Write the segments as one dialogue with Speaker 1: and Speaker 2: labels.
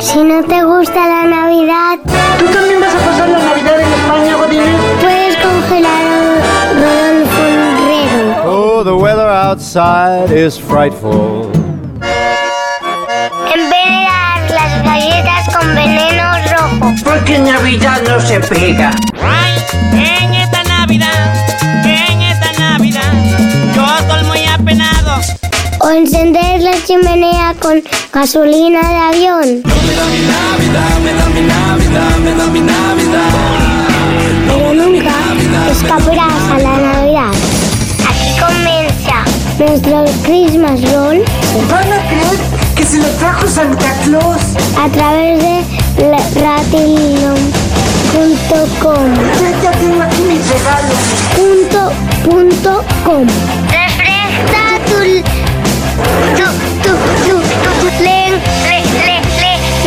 Speaker 1: Si no te gusta la Navidad,
Speaker 2: ¿Tú también vas a pasar la Navidad en España, Godínez?
Speaker 1: puedes congelar a Rodolfo Herrero.
Speaker 3: Oh, the weather outside is frightful.
Speaker 1: Envenenar las galletas con veneno rojo.
Speaker 2: Porque Navidad no se pega.
Speaker 4: En
Speaker 1: O encender la chimenea con gasolina de avión. Pero nunca escaparás a la Navidad. Aquí comienza nuestro Christmas Roll
Speaker 2: Van a creer que se lo trajo Santa Claus.
Speaker 1: a través de ratilino.com.
Speaker 2: Ya, tengo aquí mis regalos.
Speaker 1: punto punto com.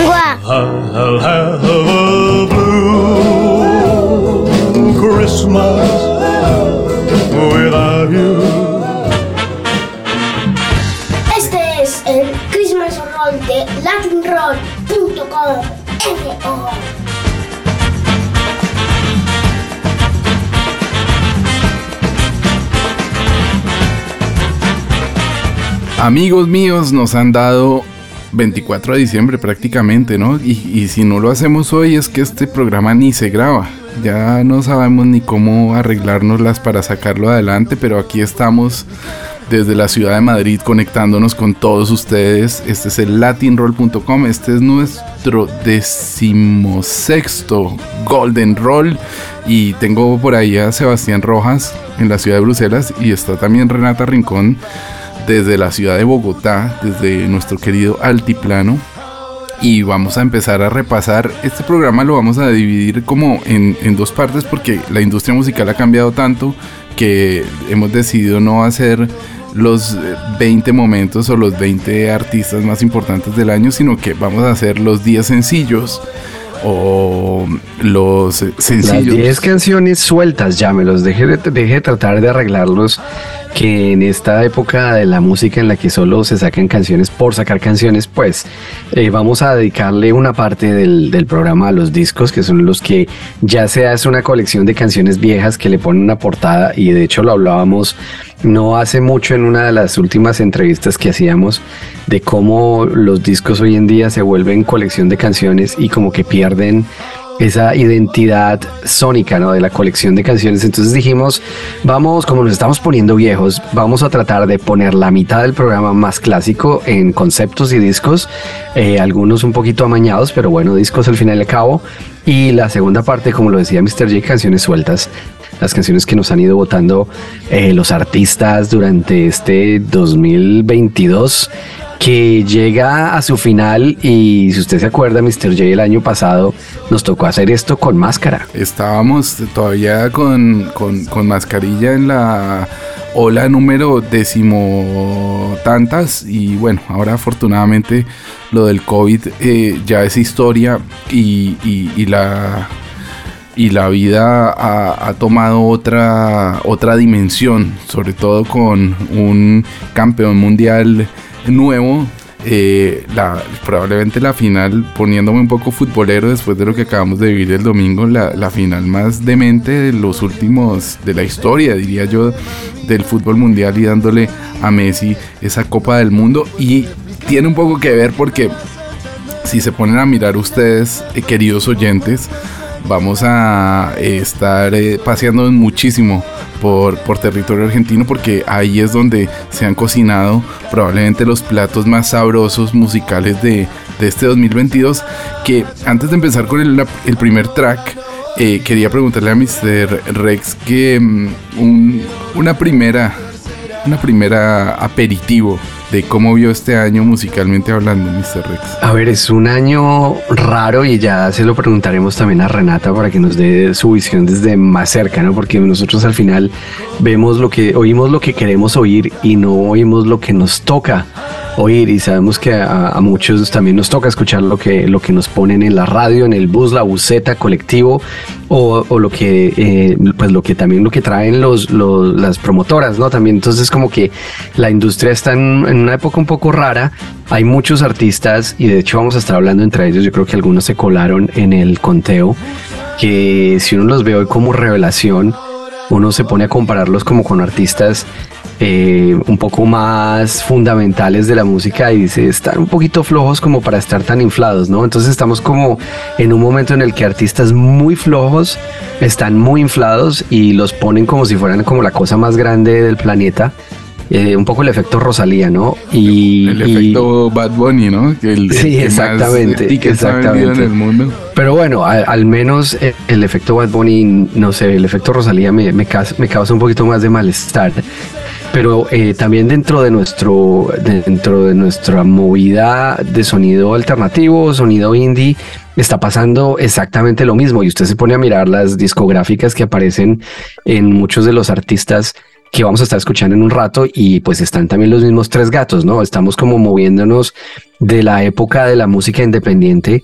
Speaker 1: Lengua.
Speaker 3: I'll have a blue Christmas without you.
Speaker 1: Este es el Christmas Roll de latinroll.com.
Speaker 5: Amigos míos, nos han dado 24 de diciembre prácticamente, ¿no? Y, si no lo hacemos hoy es que este programa ni se graba. Ya no sabemos ni cómo arreglárnoslas para sacarlo adelante, pero aquí estamos desde la ciudad de Madrid conectándonos con todos ustedes. Este es el latinroll.com, este es nuestro decimosexto Golden Roll. Y tengo por ahí a Sebastián Rojas en la ciudad de Bruselas y está también Renata Rincón desde la ciudad de Bogotá, desde nuestro querido Altiplano. Y vamos a empezar a repasar. Este programa lo vamos a dividir como en, en dos partes porque la industria musical ha cambiado tanto que hemos decidido no hacer los eh, 20 momentos o los 20 artistas más importantes del año, sino que vamos a hacer los 10 sencillos o los eh,
Speaker 6: Las
Speaker 5: sencillos.
Speaker 6: 10 canciones sueltas, llámelos, deje de, deje de tratar de arreglarlos, que en esta época de la música en la que solo se sacan canciones por sacar canciones, pues eh, vamos a dedicarle una parte del, del programa a los discos, que son los que ya se hace una colección de canciones viejas que le ponen una portada, y de hecho lo hablábamos no hace mucho en una de las últimas entrevistas que hacíamos de cómo los discos hoy en día se vuelven colección de canciones y como que pierden esa identidad sónica de la colección de canciones. Entonces dijimos, vamos, como nos estamos poniendo viejos, vamos a tratar de poner la mitad del programa más clásico en conceptos y discos, eh, algunos un poquito amañados, pero bueno, discos al final y al cabo. Y la segunda parte, como lo decía Mr. J, canciones sueltas las canciones que nos han ido votando eh, los artistas durante este 2022 que llega a su final y si usted se acuerda, Mr. J el año pasado nos tocó hacer esto con máscara.
Speaker 5: Estábamos todavía con, con- con mascarilla en la ola número décimo tantas y bueno, ahora afortunadamente lo del COVID eh, ya es historia y, y- y la y la vida ha, tomado otra, otra dimensión, sobre todo con un campeón mundial nuevo. eh, la, probablemente la final, poniéndome un poco futbolero después de lo que acabamos de vivir el domingo, la, la final más demente de los últimos, de la historia, diría yo, del fútbol mundial y dándole a Messi esa Copa del Mundo. Y tiene un poco que ver porque si se ponen a mirar ustedes, eh, queridos oyentes, vamos a eh, estar eh, paseando muchísimo por, por territorio argentino porque ahí es donde se han cocinado probablemente los platos más sabrosos musicales de, de este 2022 que antes de empezar con el, el primer track eh, quería preguntarle a Mr. Rex que mm, un- una primera una primera aperitivo de cómo vio este año musicalmente hablando Mr. Rex
Speaker 6: A ver, es un año raro y ya se lo preguntaremos también a Renata para que nos dé su visión desde más cerca, ¿no? Porque nosotros al final vemos lo que, oímos lo que queremos oír y no oímos lo que nos toca oír y sabemos que a, muchos también nos toca escuchar lo que, lo que nos ponen en la radio, en el bus, la buseta, colectivo o, o lo que eh, pues lo que también lo que traen los, los, las promotoras, ¿no? También entonces como que la industria está en, en una época un poco rara. Hay muchos artistas y de hecho vamos a estar hablando entre ellos. Yo creo que algunos se colaron en el conteo que si uno los ve hoy como revelación, uno se pone a compararlos como con artistas eh, un poco más fundamentales de la música y dice, están un poquito flojos como para estar tan inflados, ¿no? Entonces estamos como en un momento en el que artistas muy flojos están muy inflados y los ponen como si fueran como la cosa más grande del planeta. Eh, un poco el efecto Rosalía, ¿no? Y
Speaker 5: El
Speaker 6: y-
Speaker 5: efecto Bad Bunny, ¿no? El,
Speaker 6: Sí,
Speaker 5: el que
Speaker 6: exactamente,
Speaker 5: Más vendido en
Speaker 6: exactamente.
Speaker 5: el mundo.
Speaker 6: Pero bueno, al menos eh, el efecto Bad Bunny, no sé, el efecto Rosalía me, me, cas- me causa un poquito más de malestar. Pero eh, también dentro de nuestro, dentro de nuestra movida de sonido alternativo, sonido indie, está pasando exactamente lo mismo. Y usted se pone a mirar las discográficas que aparecen en muchos de los artistas que vamos a estar escuchando en un rato y pues están también los mismos tres gatos, ¿no? Estamos como moviéndonos de la época de la música independiente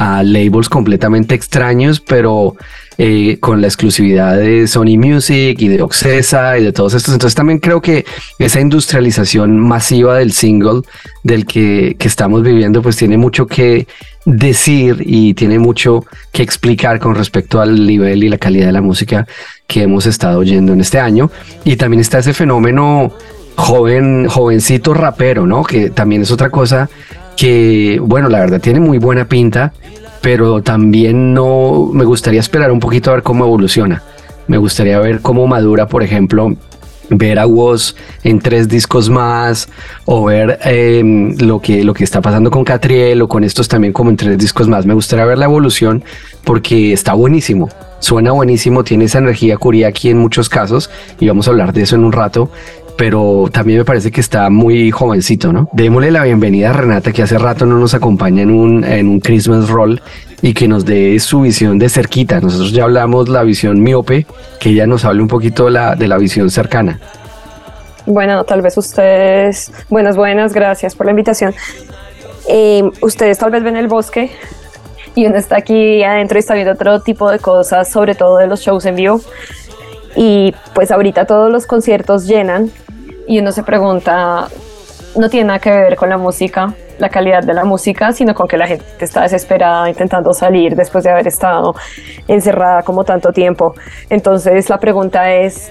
Speaker 6: a labels completamente extraños, pero eh, con la exclusividad de Sony Music y de Oxesa y de todos estos. Entonces también creo que esa industrialización masiva del single del que, que estamos viviendo, pues tiene mucho que decir y tiene mucho que explicar con respecto al nivel y la calidad de la música que hemos estado oyendo en este año. Y también está ese fenómeno joven, jovencito rapero, ¿no? Que también es otra cosa que, bueno, la verdad tiene muy buena pinta, pero también no me gustaría esperar un poquito a ver cómo evoluciona. Me gustaría ver cómo madura, por ejemplo, ver a Woz en tres discos más o ver eh, lo, que, lo que está pasando con Catriel o con estos también como en tres discos más. Me gustaría ver la evolución porque está buenísimo. Suena buenísimo, tiene esa energía aquí en muchos casos y vamos a hablar de eso en un rato pero también me parece que está muy jovencito, ¿no? Démosle la bienvenida a Renata, que hace rato no nos acompaña en un, en un Christmas Roll y que nos dé su visión de cerquita. Nosotros ya hablamos la visión miope, que ella nos hable un poquito de la, de la visión cercana.
Speaker 7: Bueno, tal vez ustedes, buenas, buenas, gracias por la invitación. Eh, ustedes tal vez ven el bosque y uno está aquí adentro y está viendo otro tipo de cosas, sobre todo de los shows en vivo. Y pues ahorita todos los conciertos llenan y uno se pregunta, no tiene nada que ver con la música, la calidad de la música, sino con que la gente está desesperada intentando salir después de haber estado encerrada como tanto tiempo. Entonces la pregunta es,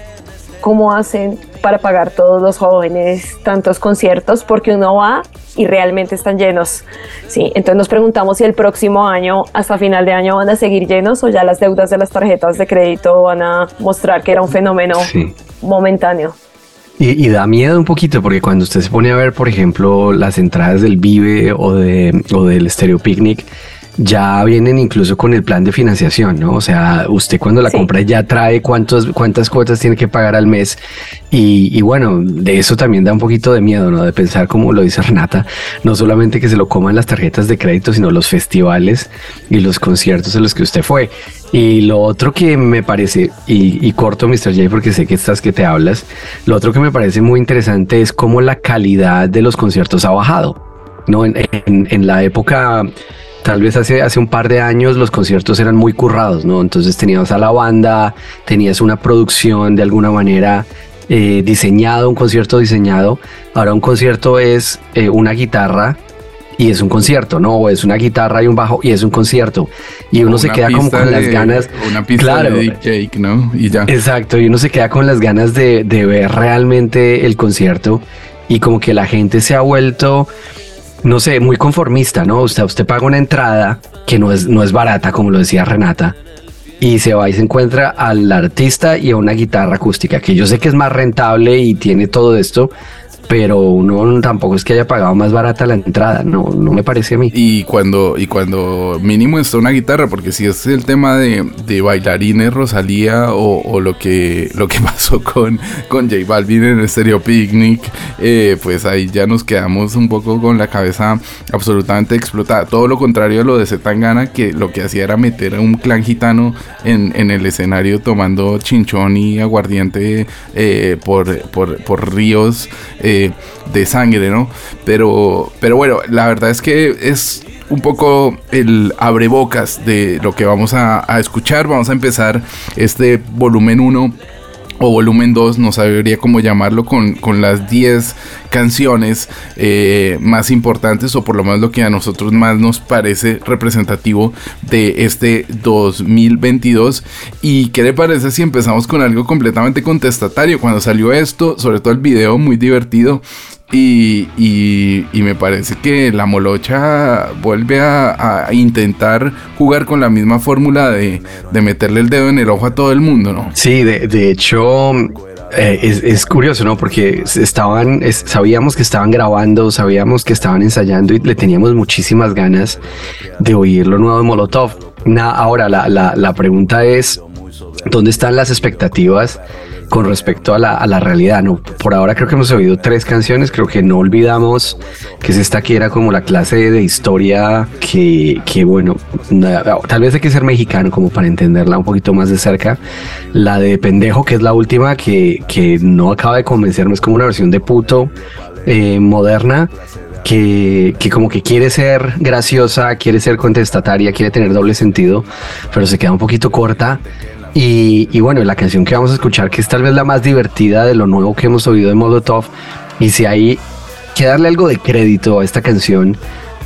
Speaker 7: ¿cómo hacen para pagar todos los jóvenes tantos conciertos? Porque uno va y realmente están llenos. Sí, entonces nos preguntamos si el próximo año, hasta final de año, van a seguir llenos o ya las deudas de las tarjetas de crédito van a mostrar que era un fenómeno
Speaker 6: Sí.
Speaker 7: momentáneo.
Speaker 6: Y, y da miedo un poquito porque cuando usted se pone a ver, por ejemplo, las entradas del Vive o, de, o del Stereo Picnic, ya vienen incluso con el plan de financiación, ¿no? O sea, usted cuando la
Speaker 7: Sí.
Speaker 6: compra ya trae cuántos, cuántas cuotas tiene que pagar al mes. Y, y bueno, de eso también da un poquito de miedo, ¿no? De pensar, como lo dice Renata, no solamente que se lo coman las tarjetas de crédito, sino los festivales y los conciertos a los que usted fue. Y lo otro que me parece, y, y corto Mr. J porque sé que estás que te hablas, lo otro que me parece muy interesante es cómo la calidad de los conciertos ha bajado. ¿no? En, en- en la época, tal vez hace, hace un par de años, los conciertos eran muy currados, ¿no? Entonces tenías a la banda, tenías una producción de alguna manera eh, diseñado, un concierto diseñado. Ahora un concierto es eh, una guitarra y es un concierto, ¿no? O es una guitarra y un bajo y es un concierto. Y uno se queda como con las
Speaker 5: de-
Speaker 6: ganas.
Speaker 5: Una pista
Speaker 6: Claro.
Speaker 5: de Dick Jake, ¿no? Y ya.
Speaker 6: Exacto, y uno se queda con las ganas de, de ver realmente el concierto y como que la gente se ha vuelto, no sé, muy conformista, ¿no? Usted, usted paga una entrada que no es, no es barata, como lo decía Renata, y se va y se encuentra al artista y a una guitarra acústica, que yo sé que es más rentable y tiene todo esto, pero uno tampoco es que haya pagado más barata la entrada, no, no me parece a mí.
Speaker 5: Y cuando, y cuando mínimo está una guitarra, porque si es el tema de, de bailarines Rosalía o, lo que lo que pasó con, con J Balvin en el Stereo Picnic, eh, pues ahí ya nos quedamos un poco con la cabeza absolutamente explotada. Todo lo contrario a lo de Zetangana, que lo que hacía era meter a un clan gitano en, en el escenario tomando chinchón y aguardiente eh, por, por, por ríos. eh, de, sangre, ¿no? Pero, pero bueno, la verdad es que es un poco el abrebocas de lo que vamos a, a escuchar. Vamos a empezar este volumen 1 o volumen 2, no sabría cómo llamarlo, con, con las 10 canciones eh, más importantes o por lo menos lo que a nosotros más nos parece representativo de este 2022. ¿Y qué le parece si empezamos con algo completamente contestatario? Cuando salió esto, sobre todo el video muy divertido, y, y, me parece que la molocha vuelve a, a intentar jugar con la misma fórmula de, de, meterle el dedo en el ojo a todo el mundo, ¿no?
Speaker 6: Sí, de, de hecho, eh, es, es, curioso, ¿no? Porque estaban, es, sabíamos que estaban grabando, sabíamos que estaban ensayando y le teníamos muchísimas ganas de oír lo nuevo de Molotov. Ahora, la, la, la pregunta es, ¿dónde están las expectativas? Con respecto a la, a la, realidad. No, por ahora creo que hemos oído tres canciones, creo que no olvidamos que es esta que era como la clase de historia que, que bueno, tal vez hay que ser mexicano como para entenderla un poquito más de cerca. La de pendejo, que es la última, que, que no acaba de convencerme, es como una versión de puto eh, moderna. Que, que, como que quiere ser graciosa, quiere ser contestataria, quiere tener doble sentido, pero se queda un poquito corta. Y, bueno, la canción que vamos a escuchar, que es tal vez la más divertida de lo nuevo que hemos oído de Molotov, y si hay que darle algo de crédito a esta canción,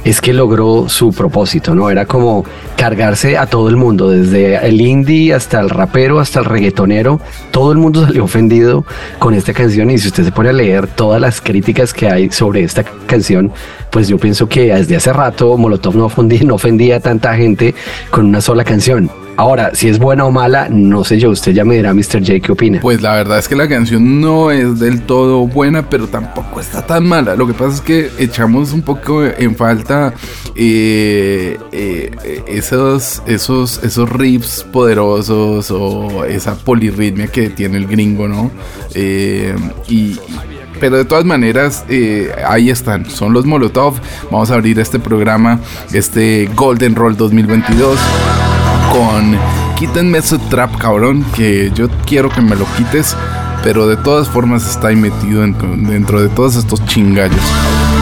Speaker 6: es que logró su propósito, ¿no? Era como cargarse a todo el mundo, desde el indie hasta el rapero, hasta el reggaetonero, todo el mundo salió ofendido con esta canción y si usted se pone a leer todas las críticas que hay sobre esta canción, pues yo pienso que desde hace rato Molotov no ofendía, no ofendía a tanta gente con una sola canción. Ahora, si es buena o mala, no sé yo. Usted ya me dirá, Mr. J, ¿qué opina?
Speaker 5: Pues la verdad es que la canción no es del todo buena, pero tampoco está tan mala. Lo que pasa es que echamos un poco en falta eh, eh, esos, esos, esos riffs poderosos o esa polirritmia que tiene el gringo, ¿no? Eh, y pero de todas maneras ahí están, son los Molotov. Vamos a abrir este programa, este Golden Roll 2022 con quítenme ese trap cabrón que yo quiero que me lo quites, pero de todas formas está ahí metido dentro, de todos estos chingallos.
Speaker 1: Este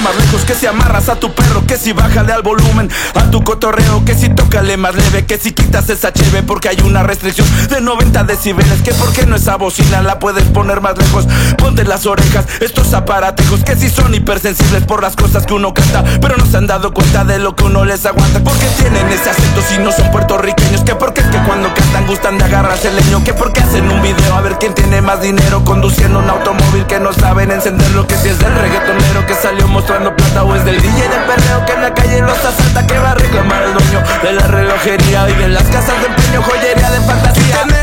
Speaker 8: más lejos, que si amarras a tu perro, que si bájale al volumen. A tu cotorreo, que si tócale más leve, que si quitas esa cheve porque hay una restricción de 90 decibeles, que porque no esa bocina la puedes poner más lejos, ponte las orejas, estos aparatejos que si son hipersensibles por las cosas que uno canta, pero no se han dado cuenta de lo que uno les aguanta, porque tienen ese acento si no son puertorriqueños, que porque es que cuando cantan gustan de agarrarse el leño, que porque hacen un video a ver quién tiene más dinero conduciendo un automóvil que no saben encender lo que si es del reggaetonero que salió mostrando plata o es del DJ del perreo que en la calle los asalta que va a reclamar el dueño de la relojería y de las casas de empeño joyería de fantasía.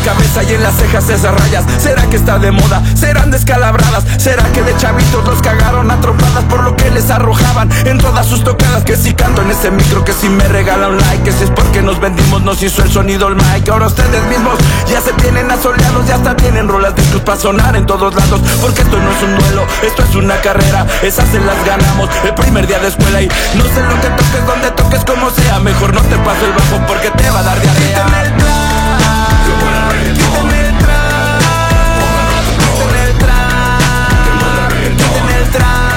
Speaker 8: Cabeza y en las cejas esas rayas. ¿Será que está de moda? ¿Serán descalabradas? ¿Será que de chavitos los cagaron a trompadas por lo que les arrojaban en todas sus tocadas? Que si canto en ese micro, que si me regala un like, que si es porque nos vendimos, nos hizo el sonido el mic. Ahora ustedes mismos ya se tienen asoleados, ya hasta tienen rolas discos para sonar en todos lados. Porque esto no es un duelo, esto es una carrera. Esas se las ganamos el primer día de escuela y no sé lo que toques, donde toques, como sea. Mejor no te paso el bajo porque te va a dar diarrea. Quítame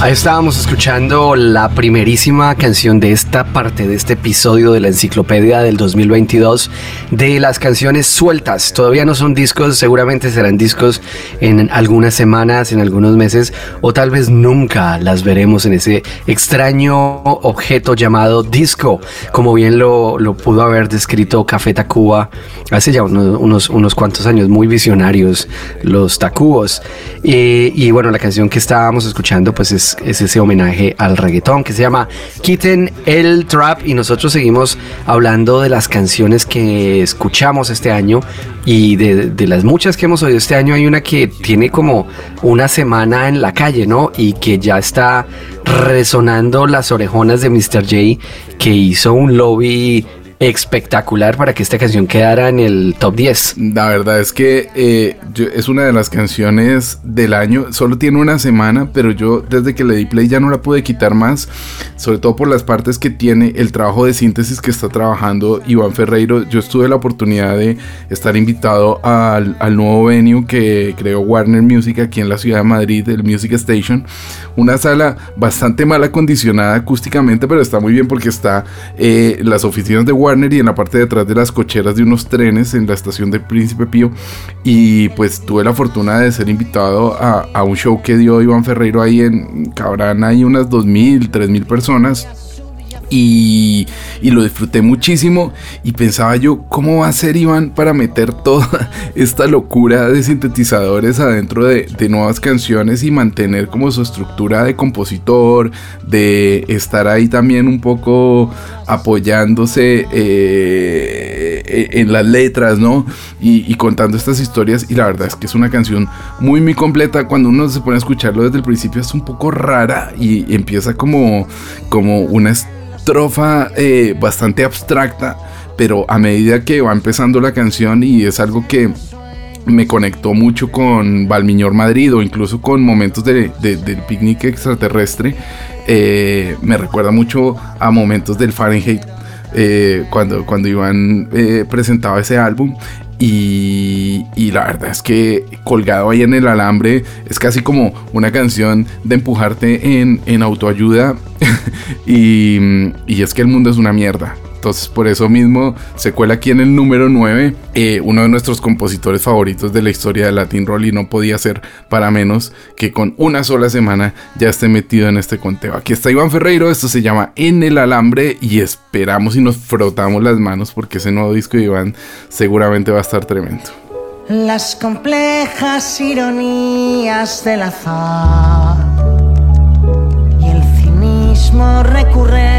Speaker 6: Ahí estábamos escuchando la primerísima canción de esta parte de este episodio de la enciclopedia del 2022 de las canciones sueltas. Todavía no son discos, seguramente serán discos en algunas semanas, en algunos meses o tal vez nunca las veremos en ese extraño objeto llamado disco, como bien lo, pudo haber descrito Café Tacuba hace ya unos, unos, cuantos años, muy visionarios los Tacubos. Y bueno, la canción que estábamos escuchando pues es es, ese homenaje al reggaetón que se llama Quiten el Trap y nosotros seguimos hablando de las canciones que escuchamos este año y de, de, las muchas que hemos oído este año hay una que tiene como una semana en la calle, ¿no? Y que ya está resonando las orejonas de Mr. J que hizo un lobby espectacular para que esta canción quedara en el top 10.
Speaker 5: La verdad es que eh, es una de las canciones del año. Solo tiene una semana, pero yo desde que le di play ya no la pude quitar más. Sobre todo por las partes que tiene el trabajo de síntesis que está trabajando Iván Ferreiro. Yo estuve la oportunidad de estar invitado al, nuevo venue que creó Warner Music aquí en la ciudad de Madrid, el Music Station. Una sala bastante mal acondicionada acústicamente, pero está muy bien porque está eh, las oficinas de Warner Warner y en la parte de atrás de las cocheras de unos trenes en la estación de Príncipe Pío. Y pues tuve la fortuna de ser invitado a, un show que dio Iván Ferreiro ahí en Cabrán, hay unas 2.000, 3.000 personas y, lo disfruté muchísimo. Y pensaba yo cómo va a ser Iván para meter toda esta locura de sintetizadores adentro de, nuevas canciones y mantener como su estructura de compositor, de estar ahí también un poco apoyándose eh, en las letras, ¿no? Y, contando estas historias y la verdad es que es una canción muy muy completa, cuando uno se pone a escucharlo desde el principio es un poco rara y empieza como, como una estrofa eh, bastante abstracta, pero a medida que va empezando la canción y es algo que me conectó mucho con Valmiñor Madrid o incluso con momentos de, del picnic extraterrestre, eh, me recuerda mucho a momentos del Fahrenheit eh, cuando, cuando Iván presentaba ese álbum y, la verdad es que colgado ahí en el alambre es casi como una canción de empujarte en, en autoayuda. y, y es que el mundo es una mierda. Entonces por eso mismo se cuela aquí en el número 9, eh, uno de nuestros compositores favoritos de la historia de Latin Roll y no podía ser para menos que con una sola semana ya esté metido en este conteo. Aquí está Iván Ferreiro, esto se llama En el Alambre y esperamos y nos frotamos las manos porque ese nuevo disco de Iván seguramente va a estar tremendo.
Speaker 2: Las complejas ironías del azar y el cinismo recurrente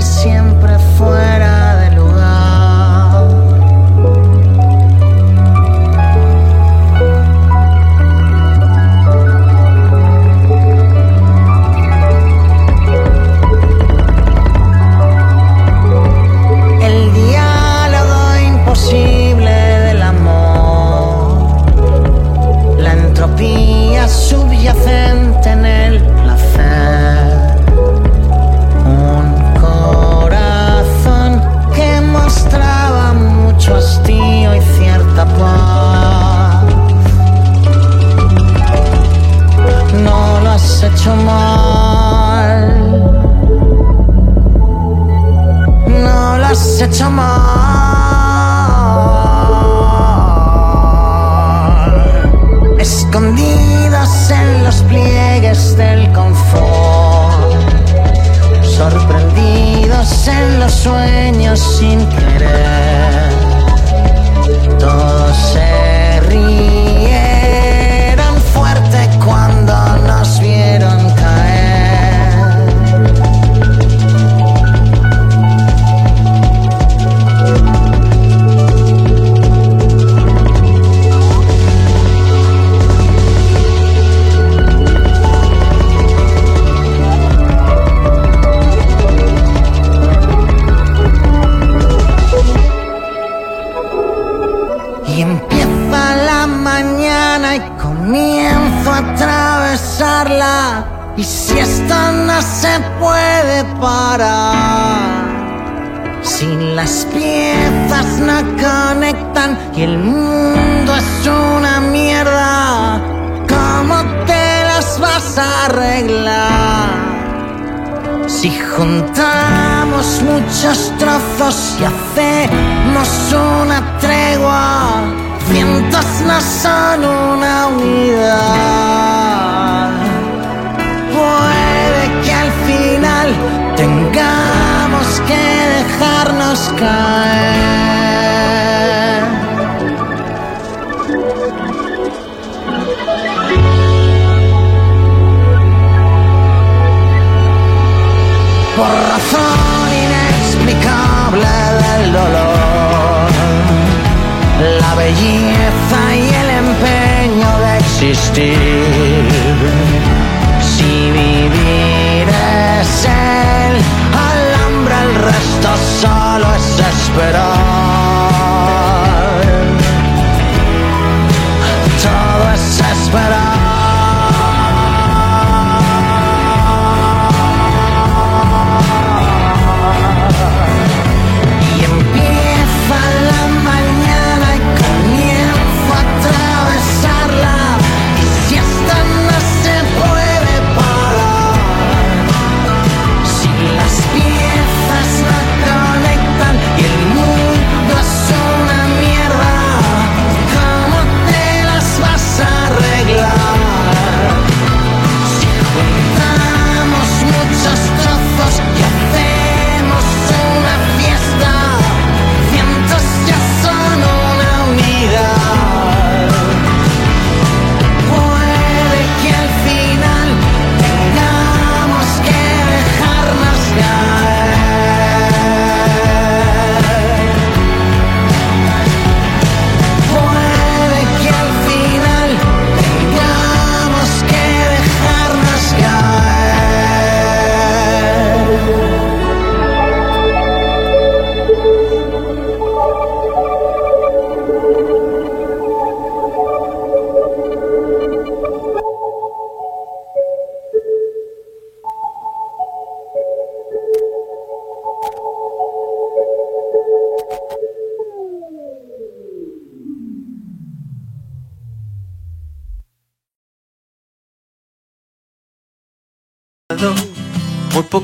Speaker 2: siempre fuera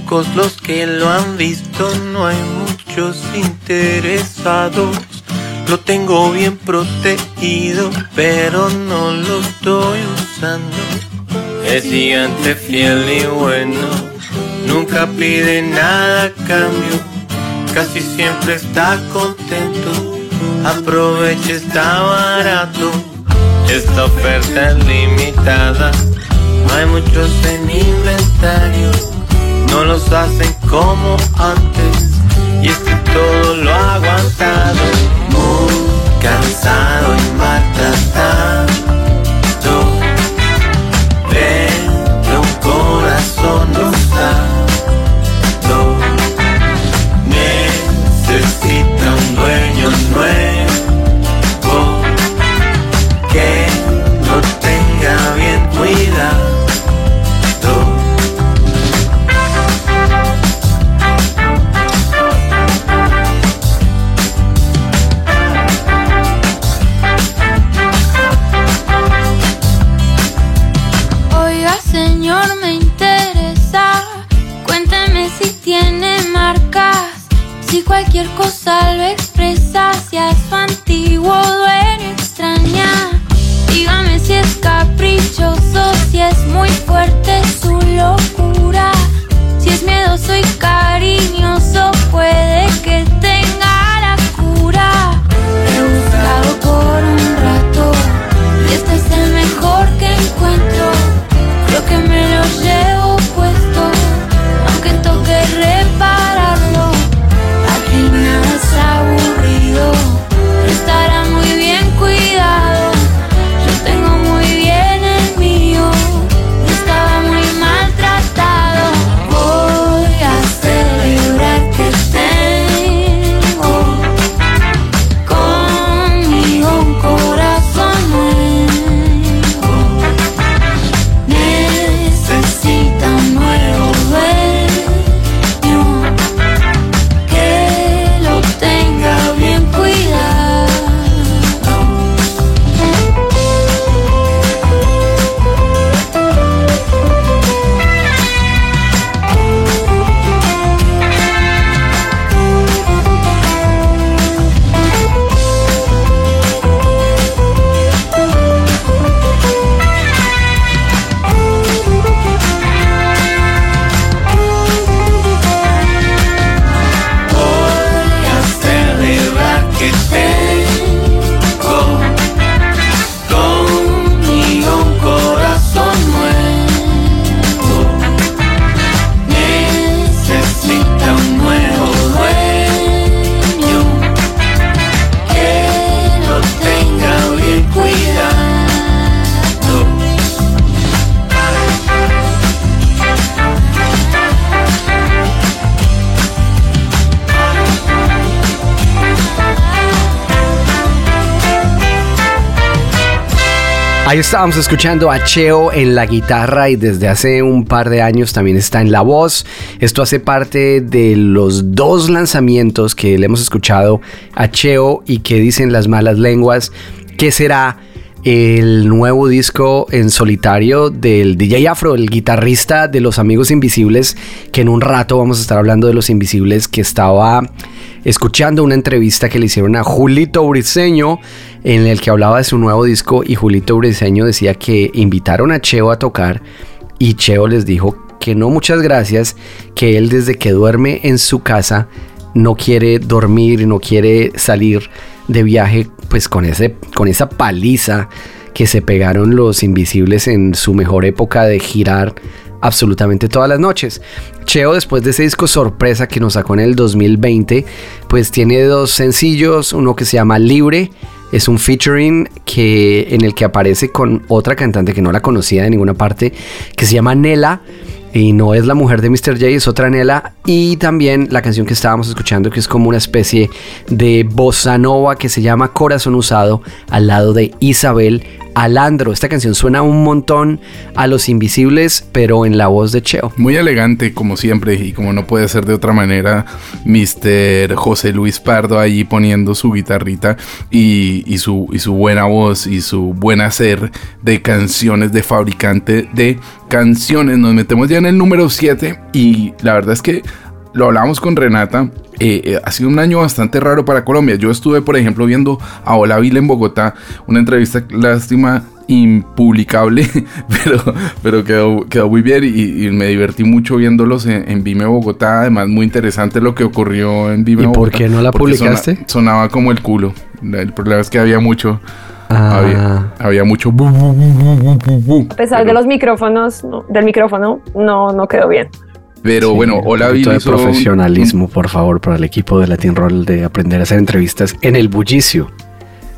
Speaker 9: pocos los que lo han visto, no hay muchos interesados. Lo tengo bien protegido, pero no lo estoy usando. Es gigante, fiel y bueno, nunca pide nada a cambio, casi siempre está contento. Aprovecha, está barato, esta oferta es limitada, no hay muchos en inventario no los hacen como antes. Y es que todo lo ha aguantado, muy cansado
Speaker 10: cualquier cosa
Speaker 6: al. Estábamos escuchando a Cheo en la guitarra y desde hace un par de años también está en la voz. Esto hace parte de los dos lanzamientos que le hemos escuchado a Cheo y que dicen las malas lenguas que será el nuevo disco en solitario del DJ Afro, el guitarrista de Los Amigos Invisibles, que en un rato vamos a estar hablando de Los Invisibles, que estaba escuchando una entrevista que le hicieron a Julito Briseño en el que hablaba de su nuevo disco y Julito Briseño decía que invitaron a Cheo a tocar y Cheo les dijo que no muchas gracias, que él desde que duerme en su casa no quiere dormir, no quiere salir de viaje pues con, ese, con esa paliza que se pegaron los invisibles en su mejor época de girar absolutamente todas las noches. Cheo, después de ese disco sorpresa que nos sacó en el 2020, pues tiene dos sencillos, uno que se llama Libre, es un featuring que, en el que aparece con otra cantante que no la conocía de ninguna parte, que se llama Nela. Y no es la mujer de Mr. J, es otra Nela. Y también la canción que estábamos escuchando, que es como una especie de bossa nova que se llama Corazón Usado, al lado de Isabel Alandro. Esta canción suena un montón a Los Invisibles, pero en la voz de Cheo.
Speaker 5: Muy elegante, como siempre, y como no puede ser de otra manera, Mr. José Luis Pardo ahí poniendo su guitarrita y, su, y su buena voz y su buen hacer de canciones de fabricante de canciones. Nos metemos ya en el número 7 y la verdad es que lo hablamos con Renata. Eh, eh, ha sido un año bastante raro para Colombia. Yo estuve, por ejemplo, viendo a Ola Vila en Bogotá, una entrevista, lástima, impublicable, pero, pero quedó, quedó muy bien y, y me divertí mucho viéndolos en, en Vime Bogotá. Además, muy interesante lo que ocurrió en Vime
Speaker 6: ¿Y
Speaker 5: Bogotá.
Speaker 6: por qué no la
Speaker 5: sona-
Speaker 6: publicaste?
Speaker 5: sonaba como el culo. El problema es que había mucho.
Speaker 6: Ah.
Speaker 5: Había, había mucho. bu, bu, bu.
Speaker 7: A pesar de los micrófonos, no, del micrófono, no, no quedó bien.
Speaker 5: Pero bueno, Ola
Speaker 6: Un poquito
Speaker 5: Vila
Speaker 6: de
Speaker 5: hizo un-
Speaker 6: profesionalismo, por favor, para el equipo de Latin Roll de aprender a hacer entrevistas en el bullicio.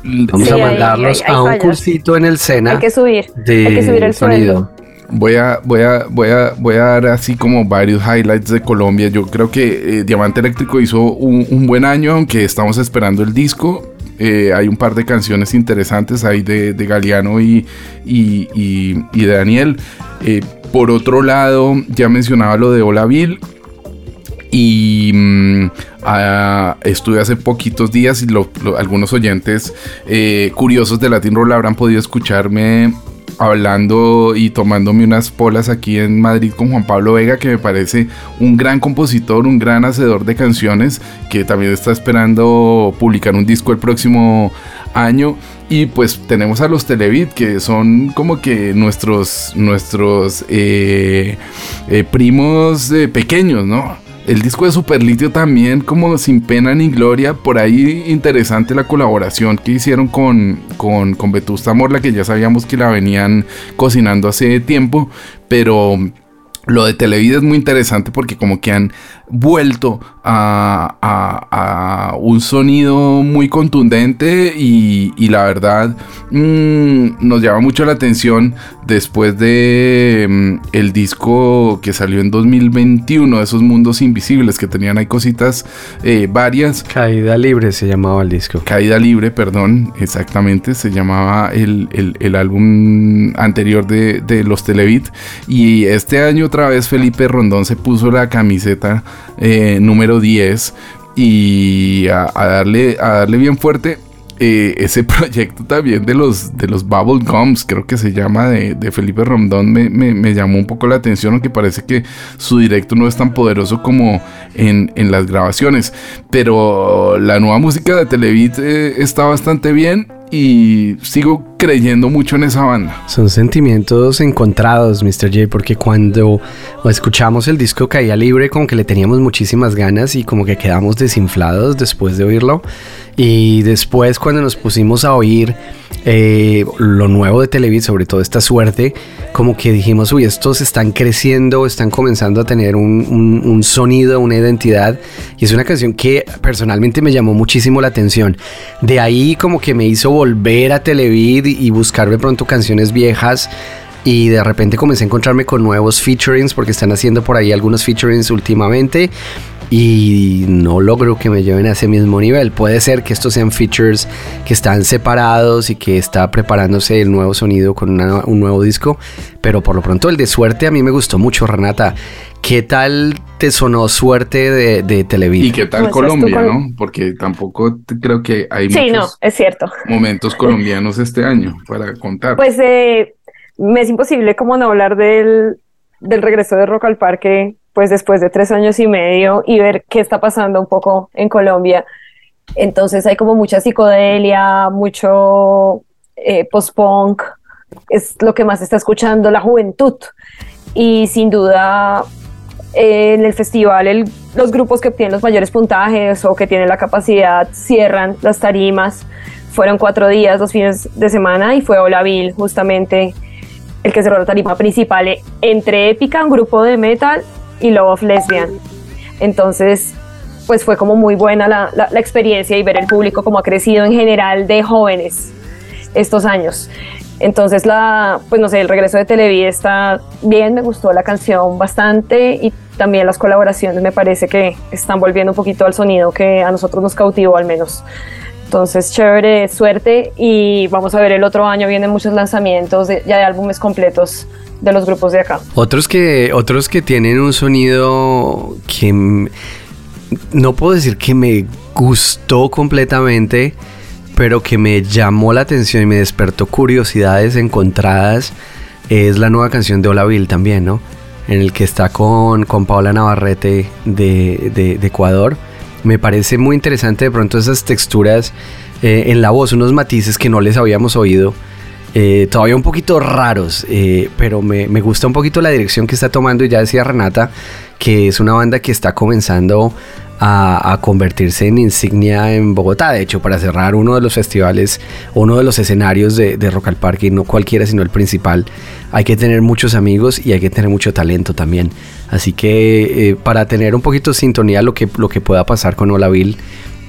Speaker 6: Vamos
Speaker 7: Sí,
Speaker 6: a
Speaker 7: hay-
Speaker 6: mandarlos
Speaker 7: hay- hay
Speaker 6: a un cursito en el Sena
Speaker 7: Hay que subir,
Speaker 6: de
Speaker 7: hay que subir el
Speaker 6: sonido.
Speaker 5: Voy a, voy, a, voy, a, voy a dar así como varios highlights de Colombia. Yo creo que eh, Diamante Eléctrico hizo un, un buen año, aunque estamos esperando el disco. Eh, hay un par de canciones interesantes ahí de, de Galeano y, y, y- y de Daniel. Eh, por otro lado, ya mencionaba lo de Olaville. Y mm, ah, estuve hace poquitos días y algunos oyentes eh, curiosos de Latin Roll habrán podido escucharme hablando y tomándome unas polas aquí en Madrid con Juan Pablo Vega, que me parece un gran compositor, un gran hacedor de canciones, que también está esperando publicar un disco el próximo año. Y pues tenemos a los Televit, que son como que nuestros, nuestros eh, eh, primos eh, pequeños, ¿no? El disco de Superlitio también, como sin pena ni gloria, por ahí interesante la colaboración que hicieron con, con, con Vetusta Morla, que ya sabíamos que la venían cocinando hace tiempo, pero lo de Televida es muy interesante porque como que han vuelto a, a- a un sonido muy contundente y, y la verdad mm, nos llama mucho la atención después de mm, el disco que salió en 2021 esos mundos invisibles que tenían ahí cositas eh, varias
Speaker 6: Caída libre se llamaba el disco.
Speaker 5: Caída Libre, perdón, exactamente, se llamaba el, el- el álbum anterior de, de los Televit. Y este año otra vez Felipe Rondón se puso la camiseta eh, número 10 y a, darle, a darle bien fuerte. eh, ese proyecto también de los, de los Bubble Gums, creo que se llama, de, Felipe Rondón, me, me- me llamó un poco la atención, aunque parece que su directo no es tan poderoso como en, en las grabaciones. Pero la nueva música de Televit eh, está bastante bien y sigo creyendo mucho en esa banda.
Speaker 6: Son sentimientos encontrados, Mr. J, porque cuando escuchamos el disco Caía Libre, como que le teníamos muchísimas ganas y como que quedamos desinflados después de oírlo. Y después cuando nos pusimos a oír eh, lo nuevo de Televid, sobre todo esta suerte, como que dijimos, uy, estos están creciendo, están comenzando a tener un, un- un sonido, una identidad. Y es una canción que personalmente me llamó muchísimo la atención. De ahí como que me hizo volver a Televid y buscar de pronto canciones viejas. Y de repente comencé a encontrarme con nuevos featurings porque están haciendo por ahí algunos featurings últimamente. Y no logro que me lleven a ese mismo nivel. Puede ser que estos sean features que están separados y que está preparándose el nuevo sonido con una- un nuevo disco, pero por lo pronto el de suerte a mí me gustó mucho, Renata. ¿Qué tal te sonó suerte de, de Televisa?
Speaker 5: ¿Y qué tal
Speaker 7: Pues
Speaker 5: Colombia, no? Porque tampoco creo que hay
Speaker 7: Sí, no,
Speaker 5: muchos
Speaker 7: es cierto.
Speaker 5: momentos colombianos este año para contar.
Speaker 7: Pues eh, me es imposible como no hablar del, del regreso de Rock al Parque, pues después de tres años y medio y ver qué está pasando un poco en Colombia. Entonces hay como mucha psicodelia, mucho eh, post-punk, es lo que más está escuchando la juventud. Y sin duda eh, en el festival los grupos que obtienen los mayores puntajes o que tienen la capacidad cierran las tarimas. Fueron cuatro días, dos fines de semana y fue Olaville justamente el que cerró la tarima principal eh, entre Épica, un grupo de metal, y Love of Lesbian. Entonces, pues fue como muy buena la, la- la experiencia y ver el público como ha crecido en general de jóvenes estos años. Entonces, la, pues no sé, el regreso de Televid está bien, me gustó la canción bastante y también las colaboraciones me parece que están volviendo un poquito al sonido que a nosotros nos cautivó al menos. Entonces, chévere, suerte y vamos a ver el otro año vienen muchos lanzamientos ya de álbumes completos de los grupos de acá.
Speaker 6: Otros que, otros que tienen un sonido que no puedo decir que me gustó completamente, pero que me llamó la atención y me despertó curiosidades encontradas, es la nueva canción de Olaville también, ¿no? En el que está con, con Paola Navarrete de- de Ecuador. Me parece muy interesante de pronto esas texturas eh, en la voz, unos matices que no les habíamos oído. Eh, todavía un poquito raros, eh, pero me, me gusta un poquito la dirección que está tomando. Y ya decía Renata que es una banda que está comenzando a, convertirse en insignia en Bogotá. De hecho, para cerrar uno de los festivales, uno de los escenarios de, de Rock al Parque, y no cualquiera, sino el principal, hay que tener muchos amigos y hay que tener mucho talento también. Así que eh, para tener un poquito de sintonía lo que, lo que pueda pasar con Olaville.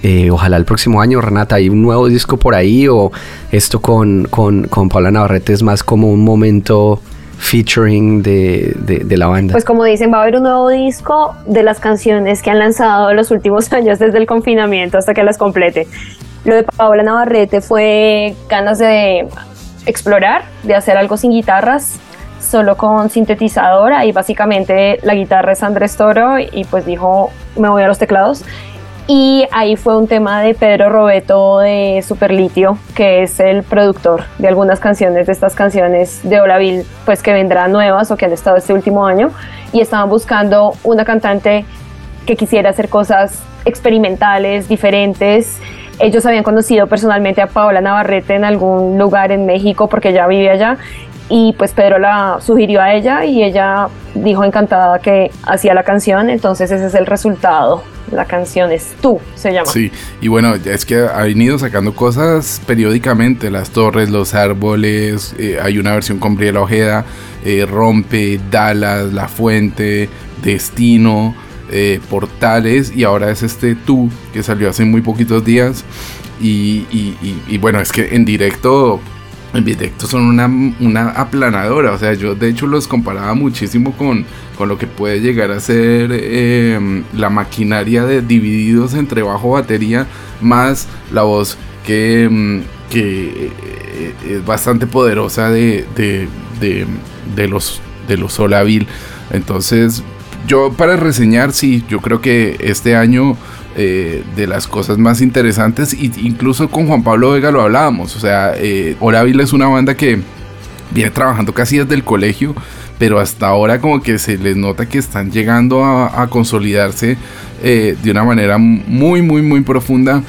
Speaker 6: Eh, ojalá el próximo año, Renata, hay un nuevo disco por ahí o esto con, con, con Paula Navarrete es más como un momento featuring de, de- de la banda.
Speaker 7: Pues como dicen, va a haber un nuevo disco de las canciones que han lanzado los últimos años desde el confinamiento hasta que las complete. Lo de Paola Navarrete fue ganas de explorar, de hacer algo sin guitarras, solo con sintetizador. Ahí básicamente la guitarra es Andrés Toro y pues dijo, me voy a los teclados. Y ahí fue un tema de Pedro Robeto de Superlitio, que es el productor de algunas canciones de estas canciones de Olaville, pues que vendrán nuevas o que han estado este último año. Y estaban buscando una cantante que quisiera hacer cosas experimentales, diferentes. Ellos habían conocido personalmente a Paola Navarrete en algún lugar en México porque ella vivía allá y pues Pedro la sugirió a ella y ella dijo encantada que hacía la canción, entonces ese es el resultado. La canción es Tú, se llama.
Speaker 5: Sí, y bueno, es que ha venido sacando cosas periódicamente, las torres, los árboles, eh, hay una versión con Briela Ojeda, eh, Rompe, Dallas, La Fuente, Destino, eh, Portales, y ahora es este Tú, que salió hace muy poquitos días, y, y- y- y bueno, es que en directo... En directo son una, una aplanadora, o sea, yo de hecho los comparaba muchísimo con, con lo que puede llegar a ser eh, la maquinaria de divididos entre bajo batería más la voz que, mm, que eh, es bastante poderosa de, de, de, los de los Solaville. Entonces, yo para reseñar, sí, yo creo que este año eh, de las cosas más interesantes, y incluso con Juan Pablo Vega lo hablábamos, o sea, eh, Olaville es una banda que viene trabajando casi desde el colegio, pero hasta ahora como que se les nota que están llegando a, consolidarse eh, de una manera muy, muy, muy profunda.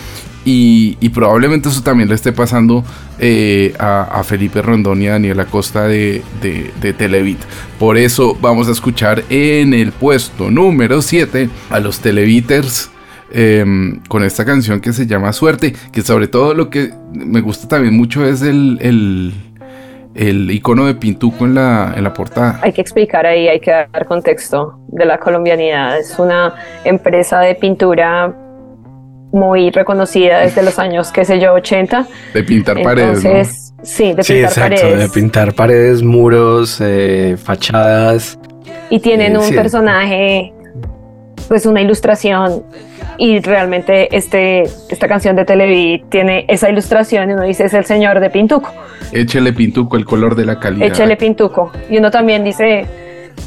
Speaker 5: Y, probablemente eso también le esté pasando eh, a, Felipe Rondón y a Daniel Acosta de, de, Televit. Por eso vamos a escuchar en el puesto número 7 a los Televiters eh, con esta canción que se llama Suerte, que sobre todo lo que me gusta también mucho es el, el icono de Pintuco en la, en la portada.
Speaker 7: Hay que explicar ahí, hay que dar contexto de la colombianidad. Es una empresa de pintura muy reconocida desde los años, qué sé yo, 80.
Speaker 5: De pintar paredes,
Speaker 7: sí, de
Speaker 6: sí,
Speaker 7: pintar
Speaker 6: exacto,
Speaker 7: paredes.
Speaker 6: de pintar paredes, muros, eh, fachadas.
Speaker 7: Y tienen
Speaker 6: Eh,
Speaker 7: un
Speaker 6: sí.
Speaker 7: personaje pues una ilustración y realmente este, esta canción de Televid tiene esa ilustración y uno dice es el señor de Pintuco.
Speaker 5: Échele pintuco el color de la calidad.
Speaker 7: Échele Pintuco. Y uno también dice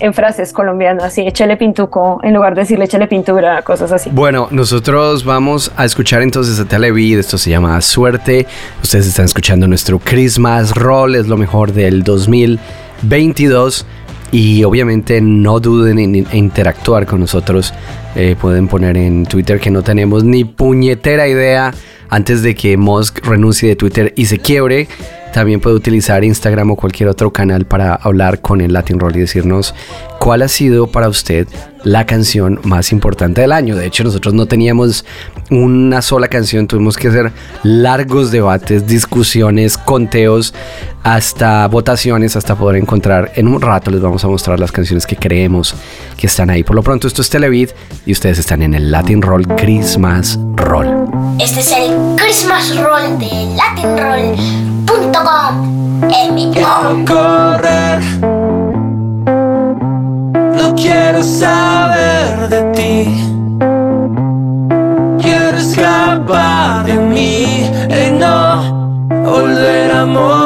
Speaker 7: en frases colombianas, así, échele pintuco, en lugar de decirle échele pintura, cosas así.
Speaker 6: Bueno, nosotros vamos a escuchar entonces a Televid, esto se llama Suerte. Ustedes están escuchando nuestro Christmas Roll, es lo mejor del 2022. Y obviamente no duden en, interactuar con nosotros. Eh, pueden poner en Twitter que no tenemos ni puñetera idea antes de que Musk renuncie de Twitter y se quiebre. También puede utilizar Instagram o cualquier otro canal para hablar con el Latin Roll y decirnos cuál ha sido para usted la canción más importante del año. De hecho, nosotros no teníamos una sola canción, tuvimos que hacer largos debates, discusiones, conteos, hasta votaciones, hasta poder encontrar. En un rato les vamos a mostrar las canciones que creemos que están ahí. Por lo pronto, esto es Televid y ustedes están en el Latin Roll Christmas Roll.
Speaker 11: Este es el Christmas Roll de latinroll.com. En mi
Speaker 12: Quiero correr. No quiero saber de ti. Quiero escapar de mí y no volver a.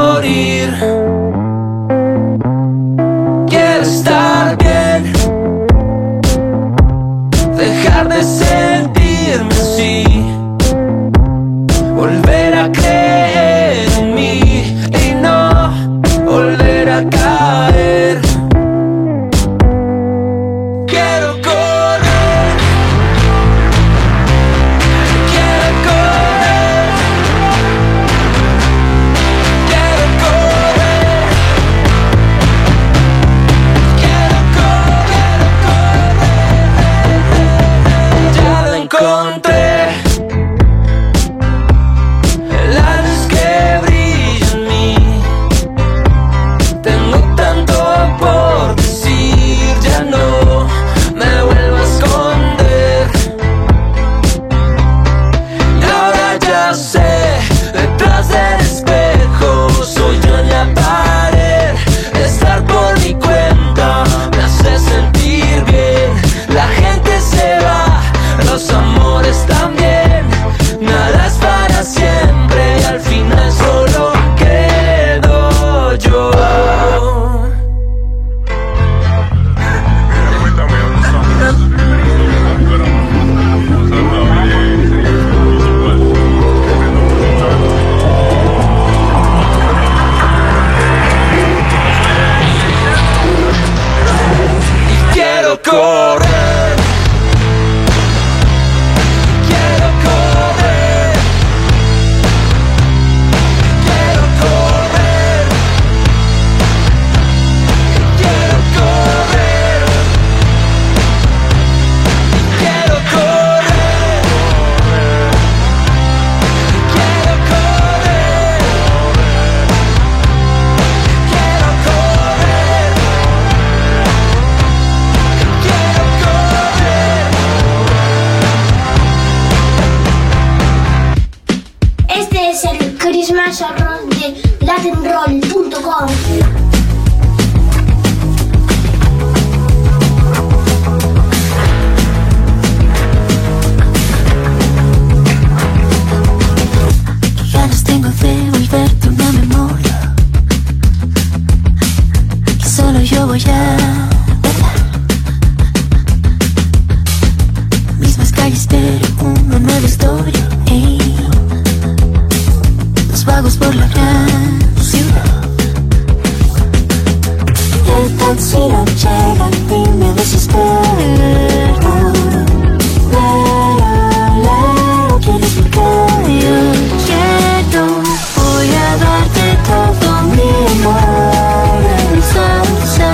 Speaker 12: No
Speaker 13: llega y me desespero. Lero, lero, quieres mi yo quiero Voy a darte todo mi amor Mi salsa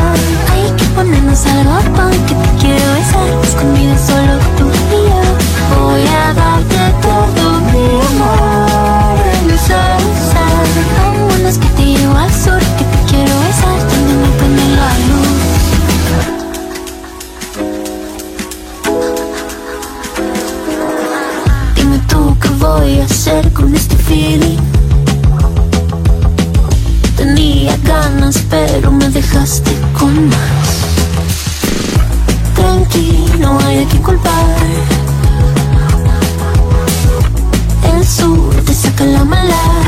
Speaker 13: Hay que ponernos algo porque te quiero besar Escondida solo con más. Tranquilo, no hay de qué culpar. El sur te saca la maldad,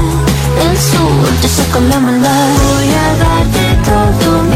Speaker 13: el sur te saca la maldad. Voy a darte todo mi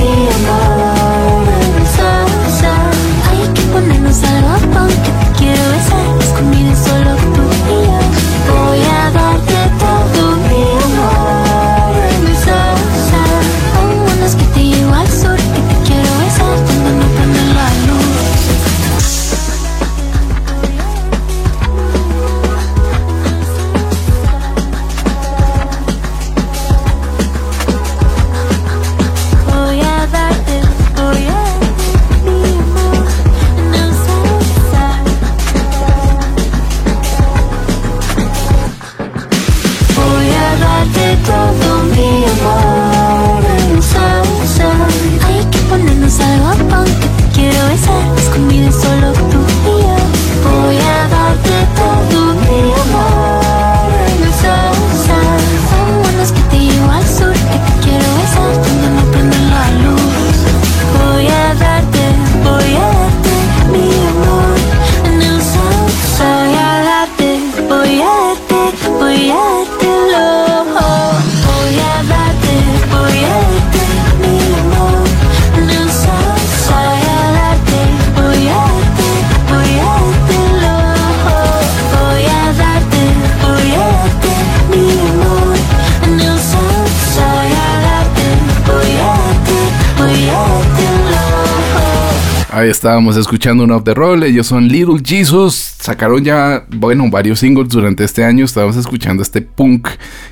Speaker 5: estábamos escuchando un off the roll. Ellos son Little Jesus. Sacaron ya, bueno, varios singles durante este año. Estábamos escuchando este punk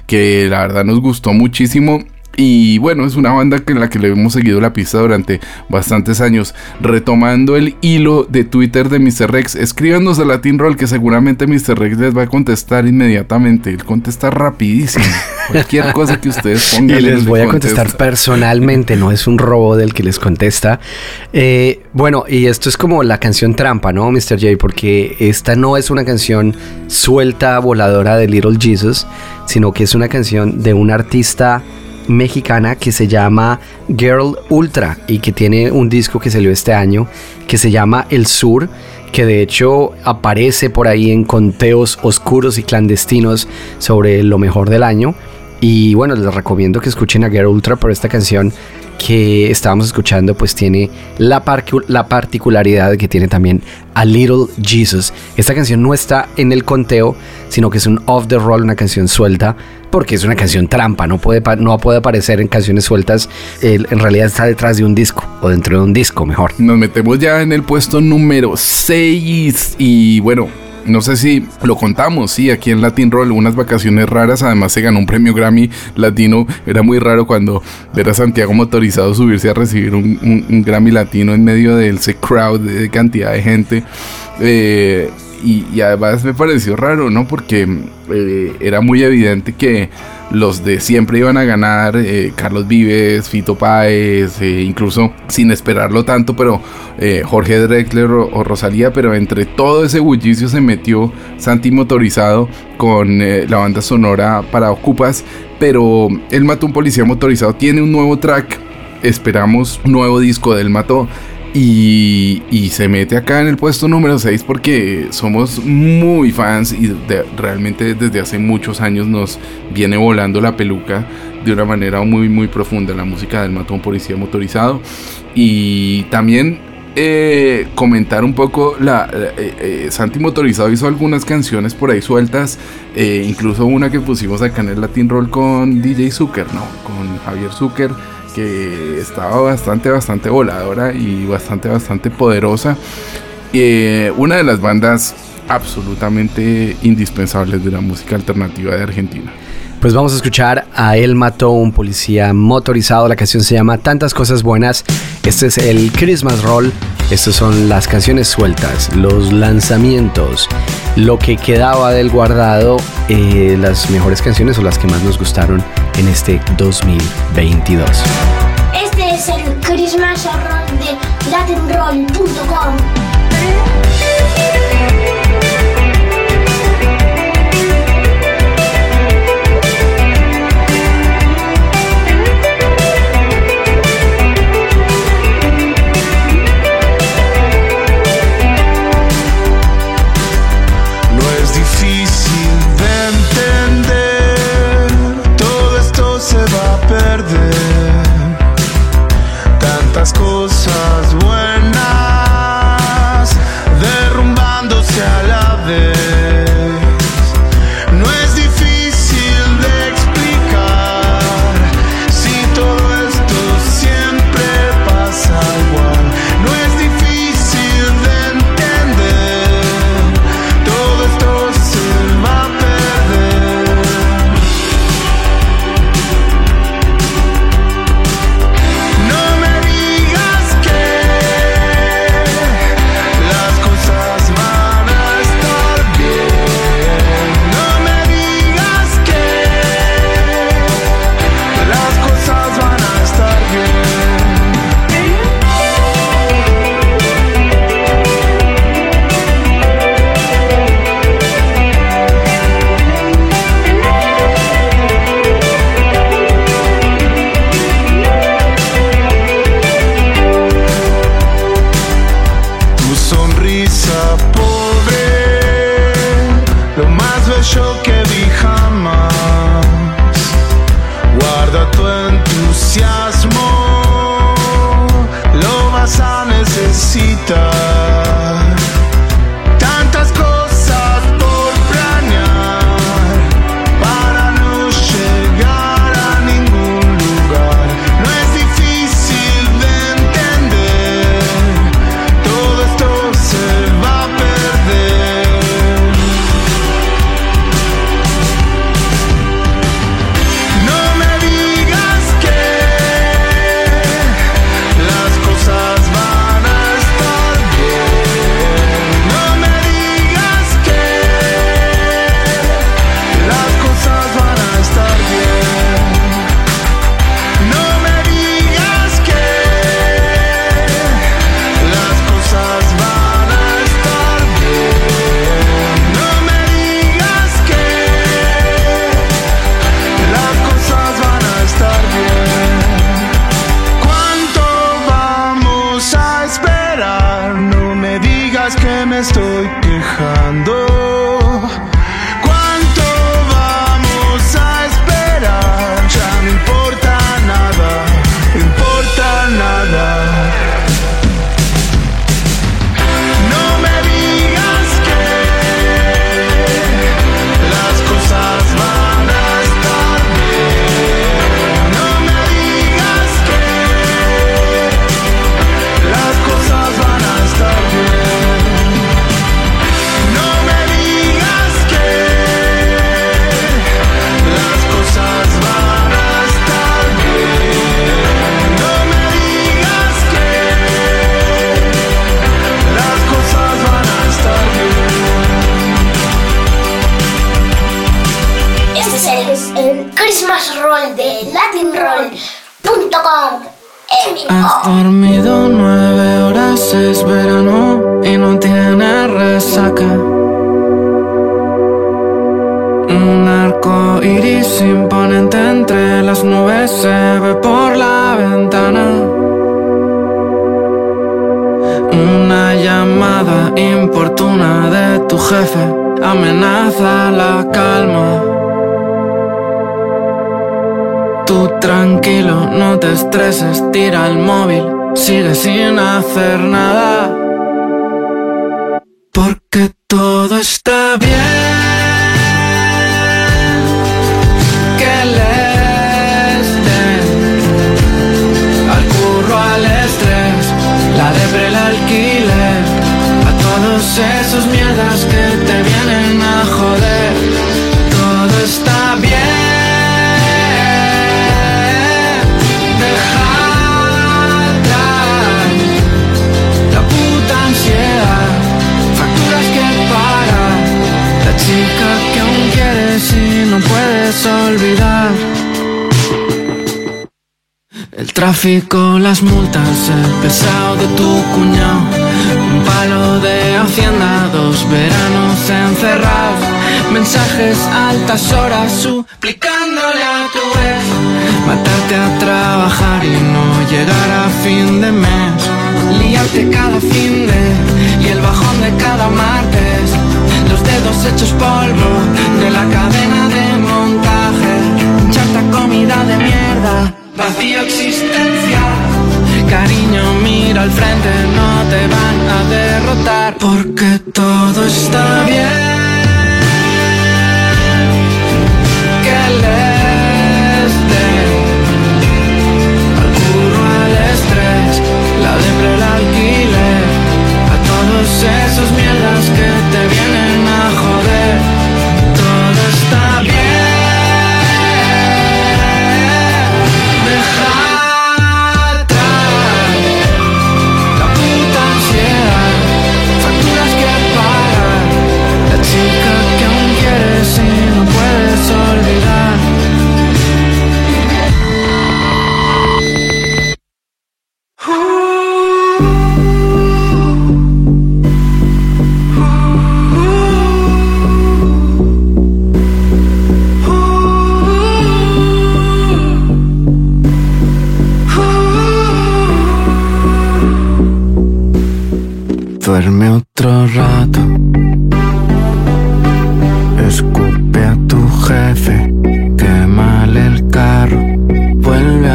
Speaker 5: que la verdad nos gustó muchísimo. Y bueno, es una banda que en la que le hemos seguido la pista durante bastantes años. Retomando el hilo de Twitter de Mr. Rex, escríbanos a Latin Roll que seguramente Mr. Rex les va a contestar inmediatamente. Él contesta rapidísimo. Cualquier cosa que ustedes
Speaker 6: Y
Speaker 5: pongan. él
Speaker 6: les
Speaker 5: le
Speaker 6: voy a
Speaker 5: contesta.
Speaker 6: contestar personalmente, no es un robot el que les contesta. Eh, bueno, y esto es como la canción trampa, ¿no, Mr. J? Porque esta no es una canción suelta, voladora de Little Jesus, sino que es una canción de una artista mexicana que se llama Girl Ultra y que tiene un disco que salió este año que se llama El Sur que de hecho aparece por ahí en conteos oscuros y clandestinos sobre lo mejor del año. Y bueno, les recomiendo que escuchen a Girl Ultra por esta canción que estábamos escuchando, pues tiene la, parcu- la particularidad de que tiene también a Little Jesus. Esta canción no está en el conteo, sino que es un off the roll, una canción suelta, porque es una canción trampa, no puede, no puede aparecer en canciones sueltas, el- en realidad está detrás de un disco, o dentro de un disco, mejor.
Speaker 5: Nos metemos ya en el puesto número 6 y bueno, no sé si lo contamos, sí, aquí en Latin Roll, unas vacaciones raras, además se ganó un premio Grammy latino, era muy raro cuando ver a Santiago motorizado subirse a recibir un, Grammy latino en medio de ese crowd de cantidad de gente. Eh, y, y además me pareció raro, ¿no? Porque eh, era muy evidente que los de siempre iban a ganar, eh, Carlos Vives, Fito Páez, eh, incluso sin esperarlo tanto, pero eh, Jorge Drexler o, o Rosalía, pero entre todo ese bullicio se metió Santi Motorizado con la banda sonora para Ocupas, pero él mató un policía motorizado, tiene un nuevo track, esperamos un nuevo disco del Mató. Y, y se mete acá en el puesto número 6 porque somos muy fans y de- realmente desde hace muchos años nos viene volando la peluca de una manera muy muy profunda la música del matón policía motorizado. Y también eh, comentar un poco la, eh, eh, Santi motorizado hizo algunas canciones por ahí sueltas eh, incluso una que pusimos acá en el Latin Roll con DJ Zucker no con Javier Zucker estaba bastante, bastante voladora y bastante, bastante poderosa. Eh, una de las bandas absolutamente indispensables de la música alternativa de Argentina.
Speaker 6: Pues vamos a escuchar a Él mató un policía motorizado. La canción se llama Tantas cosas buenas. Este es el Christmas Roll. Estas son las canciones sueltas, los lanzamientos, lo que quedaba del guardado, eh, las mejores canciones o las que más nos gustaron en este 2022.
Speaker 11: Este es el Christmas de Este es el Christmas Roll de latinroll.com.
Speaker 12: Has dormido nueve horas, es verano y no tienes resaca. Un arco iris imponente entre las nubes se ve por la ventana. Una llamada importuna de tu jefe amenaza la calma. Tú tranquilo, no te estreses, tira el móvil, sigue sin hacer nada. Porque todo está bien. Que les den al curro, al estrés, la depre, el alquiler, a todos esos mierdas que olvidar. El tráfico, las multas, el pesado de tu cuñado, un palo de hacienda, dos veranos encerrados, mensajes altas horas suplicándole a tu ex, matarte a trabajar y no llegar a fin de mes, liarte cada fin de y el bajón de cada martes, los dedos hechos polvo de la cadena mierda vacío existencial. Cariño, mira al frente, no te van a derrotar. Porque todo está bien. Que les den al curro, al estrés, la depre, el alquiler, a todos esos mierdas que te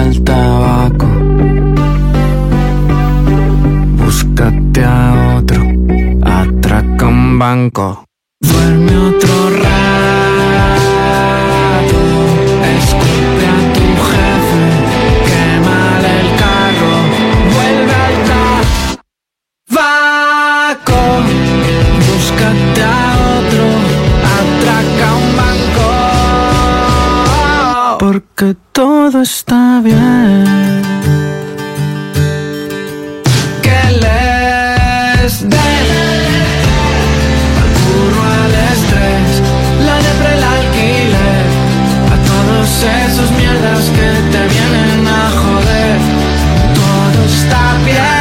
Speaker 12: Al tabaco. Búscate a otro. Atraca un banco. Duerme otro Porque todo está bien. Que les den al curro, al estrés, la depre, el alquiler, a todos esos mierdas que te vienen a joder. Todo está bien.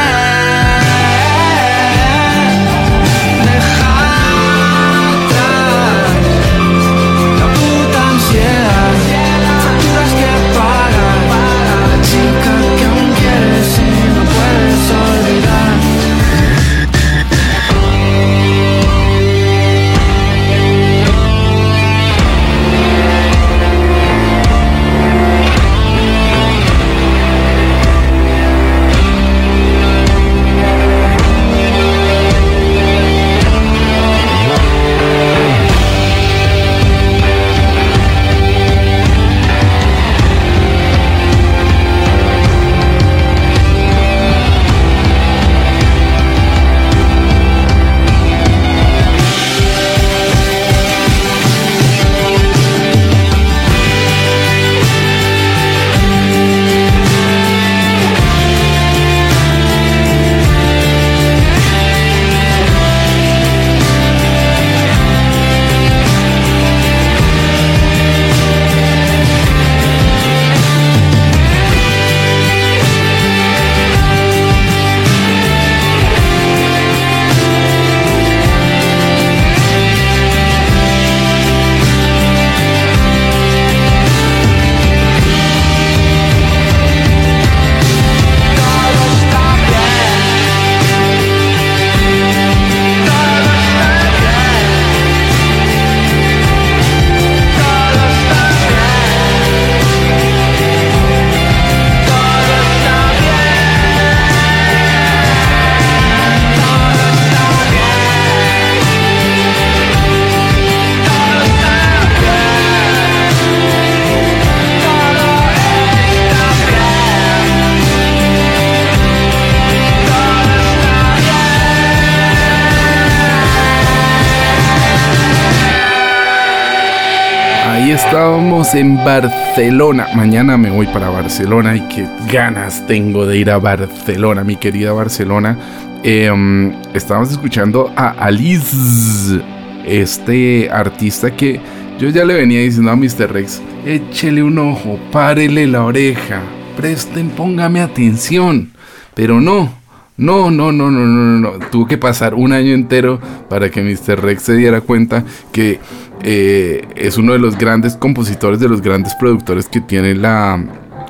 Speaker 5: En Barcelona. Mañana me voy para Barcelona y qué ganas tengo de ir a Barcelona, mi querida Barcelona. Em, estábamos escuchando a Alice, este artista que yo ya le venía diciendo a Mr. Rex, échele un ojo, párele la oreja, presten, póngame atención. Pero no, no, no, no, no, no, no, no. Tuvo que pasar un año entero para que Mr. Rex se diera cuenta que eh, es uno de los grandes compositores, de los grandes productores que tiene la,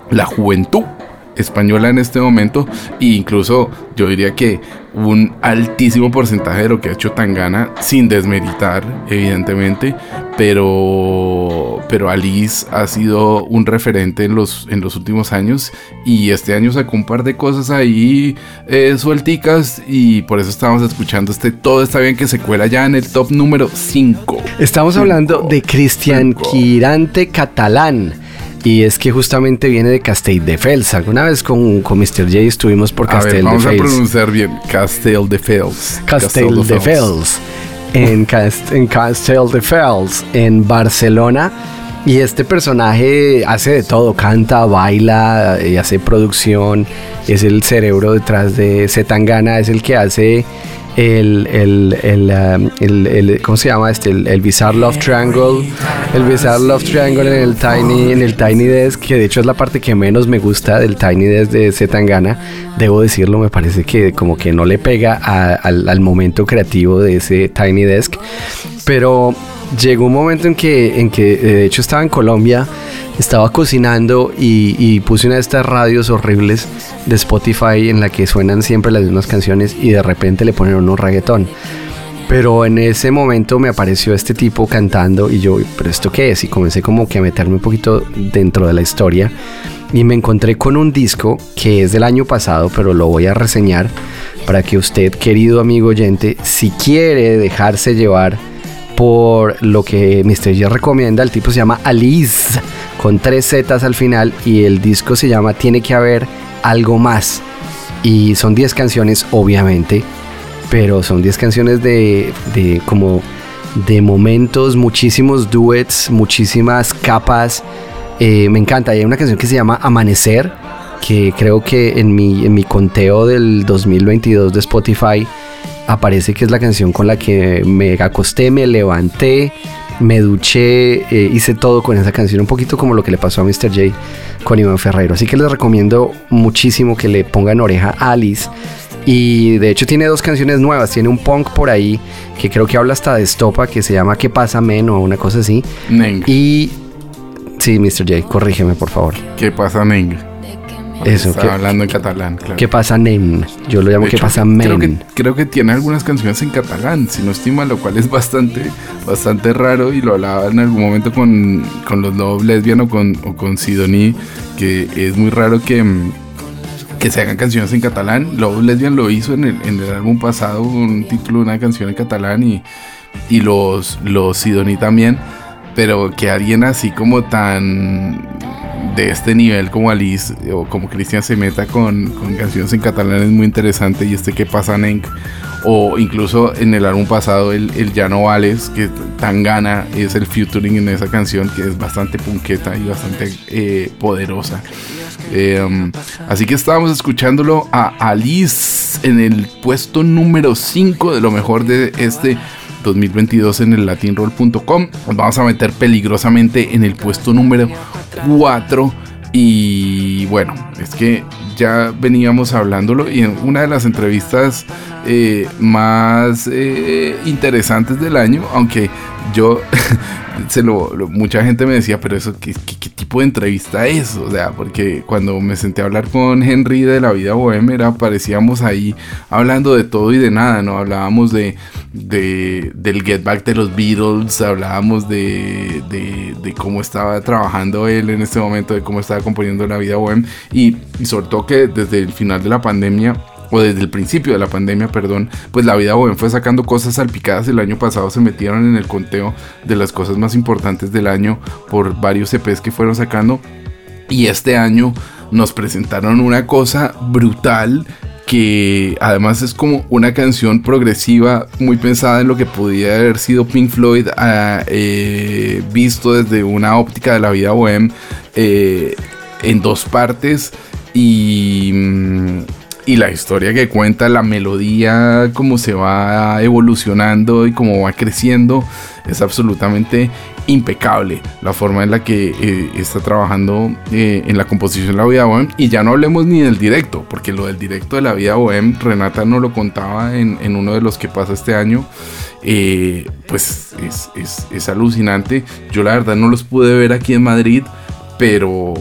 Speaker 5: la juventud. Española en este momento e incluso yo diría que un altísimo porcentaje de lo que ha hecho Tangana sin desmeritar evidentemente pero pero Alice ha sido un referente en los en los últimos años y este año sacó un par de cosas ahí eh, suelticas y por eso estamos escuchando este todo está bien que se cuela ya en el top número 5
Speaker 6: Estamos hablando de Cristian Quirante Catalán. Y es que justamente viene de Castelldefels. Alguna vez con, con Mr. J estuvimos por
Speaker 5: a ver, vamos a pronunciar bien Castelldefels
Speaker 6: Castelldefels. En, Cast en Castelldefels, en Barcelona. Y este personaje hace de todo, canta, baila, y hace producción, es el cerebro detrás de Zetangana, es el que hace el, el, el, el- el- ¿cómo se llama este? El, el Bizarre Love Triangle, el Bizarre Love Triangle en el Tiny, en el Tiny Desk, que de hecho es la parte que menos me gusta del Tiny Desk de Zetangana, debo decirlo, me parece que como que no le pega a- al, al momento creativo de ese Tiny Desk, pero llegó un momento en que, en que eh, de hecho estaba en Colombia, estaba cocinando y, y puse una de estas radios horribles de Spotify en la que suenan siempre las mismas canciones y de repente le ponen unos reggaetón. Pero en ese momento me apareció este tipo cantando y yo, ¿pero esto qué es? Y comencé como que a meterme un poquito dentro de la historia y me encontré con un disco que es del año pasado, pero lo voy a reseñar para que usted, querido amigo oyente, si quiere dejarse llevar por lo que Mr. J recomienda, el tipo se llama Alice con tres Zetas al final y el disco se llama Tiene que haber algo más. Y son 10 canciones, obviamente, pero son 10 canciones de, de como de momentos, muchísimos duets, muchísimas capas. Eh, me encanta. Hay una canción que se llama Amanecer, que creo que en mi, en mi conteo del 2022 de Spotify aparece que es la canción con la que me acosté, me levanté, me duché, eh, hice todo con esa canción, un poquito como lo que le pasó a Mr. J con Iván Ferreiro. Así que les recomiendo muchísimo que le pongan oreja a Alice. Y de hecho tiene dos canciones nuevas, tiene un punk por ahí que creo que habla hasta de estopa, que se llama ¿Qué pasa, men? o una cosa así.
Speaker 5: Neng.
Speaker 6: Y... Sí, Mr. J, corrígeme por favor.
Speaker 5: ¿Qué pasa, Neng?
Speaker 6: Eso,
Speaker 5: Estaba
Speaker 6: ¿qué-
Speaker 5: hablando en catalán, claro.
Speaker 6: ¿Qué pasa, nen? Yo lo llamo ¿Qué pasa, men?
Speaker 5: Creo que, creo que tiene algunas canciones en catalán, si no estima, lo cual es bastante, bastante raro y lo hablaba en algún momento con, con los Love Lesbian o con, o con Sidoní, que es muy raro que, que se hagan canciones en catalán. Love Lesbian lo hizo en el, en el álbum pasado, un título de una canción en catalán y, y los, los Sidoní también, pero que alguien así como tan de este nivel como Alice o como Cristian se meta con, canciones en catalán es muy interesante y este que pasa Nenk o incluso en el álbum pasado el, el Ya no que tan gana es el featuring en esa canción que es bastante punqueta y bastante eh, poderosa Eh, um, así que estábamos escuchándolo a Alice en el puesto número 5 de lo mejor de este 2022 en el latinroll.com. Vamos a meter peligrosamente en el puesto número 4. Y bueno, es que ya veníamos hablándolo y en una de las entrevistas eh, más eh, interesantes del año, aunque yo se lo, mucha gente me decía, pero eso ¿qué, tipo de entrevista es, o sea, porque cuando me senté a hablar con Henry de la vida bohemia, era, parecíamos ahí hablando de todo y de nada, ¿no? Hablábamos de, de- del Get Back de los Beatles, hablábamos de, de, de cómo estaba trabajando él en este momento, de cómo estaba componiendo la vida bohemia y, y sobre todo que desde el final de la pandemia o desde el principio de la pandemia, perdón, pues la vida bohem fue sacando cosas salpicadas. El año pasado se metieron en el conteo de las cosas más importantes del año por varios EPs que fueron sacando. Y este año nos presentaron una cosa brutal que además es como una canción progresiva muy pensada en lo que podía haber sido Pink Floyd ah, eh, visto desde una óptica de la vida bohem eh, en dos partes y, mm, y la historia que cuenta, la melodía, cómo se va evolucionando y cómo va creciendo, es absolutamente impecable la forma en la que eh, está trabajando eh, en la composición de la vida bohem y ya no hablemos ni del directo porque lo del directo de la vida bohem Renata nos lo contaba en, uno de los que pasa este año eh, pues es, es- es alucinante. Yo la verdad no los pude ver aquí en Madrid pero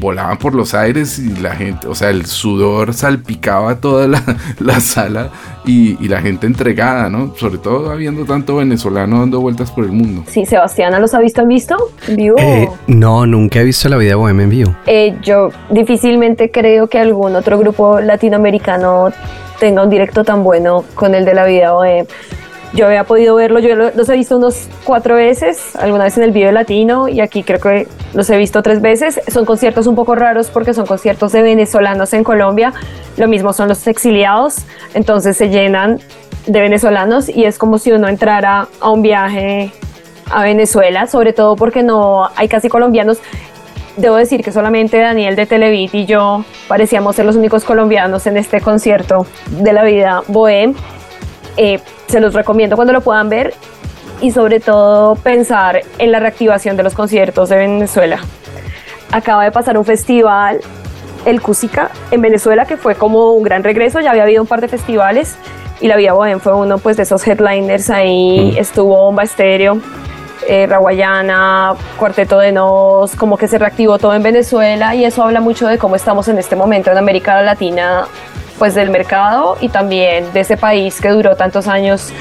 Speaker 5: volaban por los aires y la gente, o sea, el sudor salpicaba toda la, la sala y, y la gente entregada, ¿no? Sobre todo habiendo tanto venezolano dando vueltas por el mundo.
Speaker 7: Sí, Sebastián, ¿los ha visto en visto? ¿En vivo?
Speaker 6: Eh, no, nunca he visto la vida bohemia en vivo.
Speaker 7: Eh, yo difícilmente creo que algún otro grupo latinoamericano tenga un directo tan bueno con el de la vida bohemia. Yo había podido verlo, yo lo- los he visto unos cuatro veces, alguna vez en el video latino y aquí creo que los he visto tres veces. Son conciertos un poco raros porque son conciertos de venezolanos en Colombia, lo mismo son los exiliados, entonces se llenan de venezolanos y es como si uno entrara a un viaje a Venezuela, sobre todo porque no hay casi colombianos. Debo decir que solamente Daniel de Televit y yo parecíamos ser los únicos colombianos en este concierto de la vida bohem. Eh, se los recomiendo cuando lo puedan ver y sobre todo pensar en la reactivación de los conciertos de Venezuela. Acaba de pasar un festival, el Cusica, en Venezuela, que fue como un gran regreso. Ya había habido un par de festivales y la Vida Bohem fue uno pues, de esos headliners. Ahí estuvo Bomba Estéreo, eh, Raguayana, Cuarteto de Nos, como que se reactivó todo en Venezuela y eso habla mucho de cómo estamos en este momento en América Latina, pues del mercado y también de ese país que duró tantos años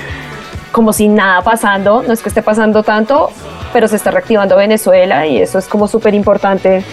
Speaker 7: como sin nada pasando, no es que esté pasando tanto, pero se está reactivando Venezuela y eso es como súper importante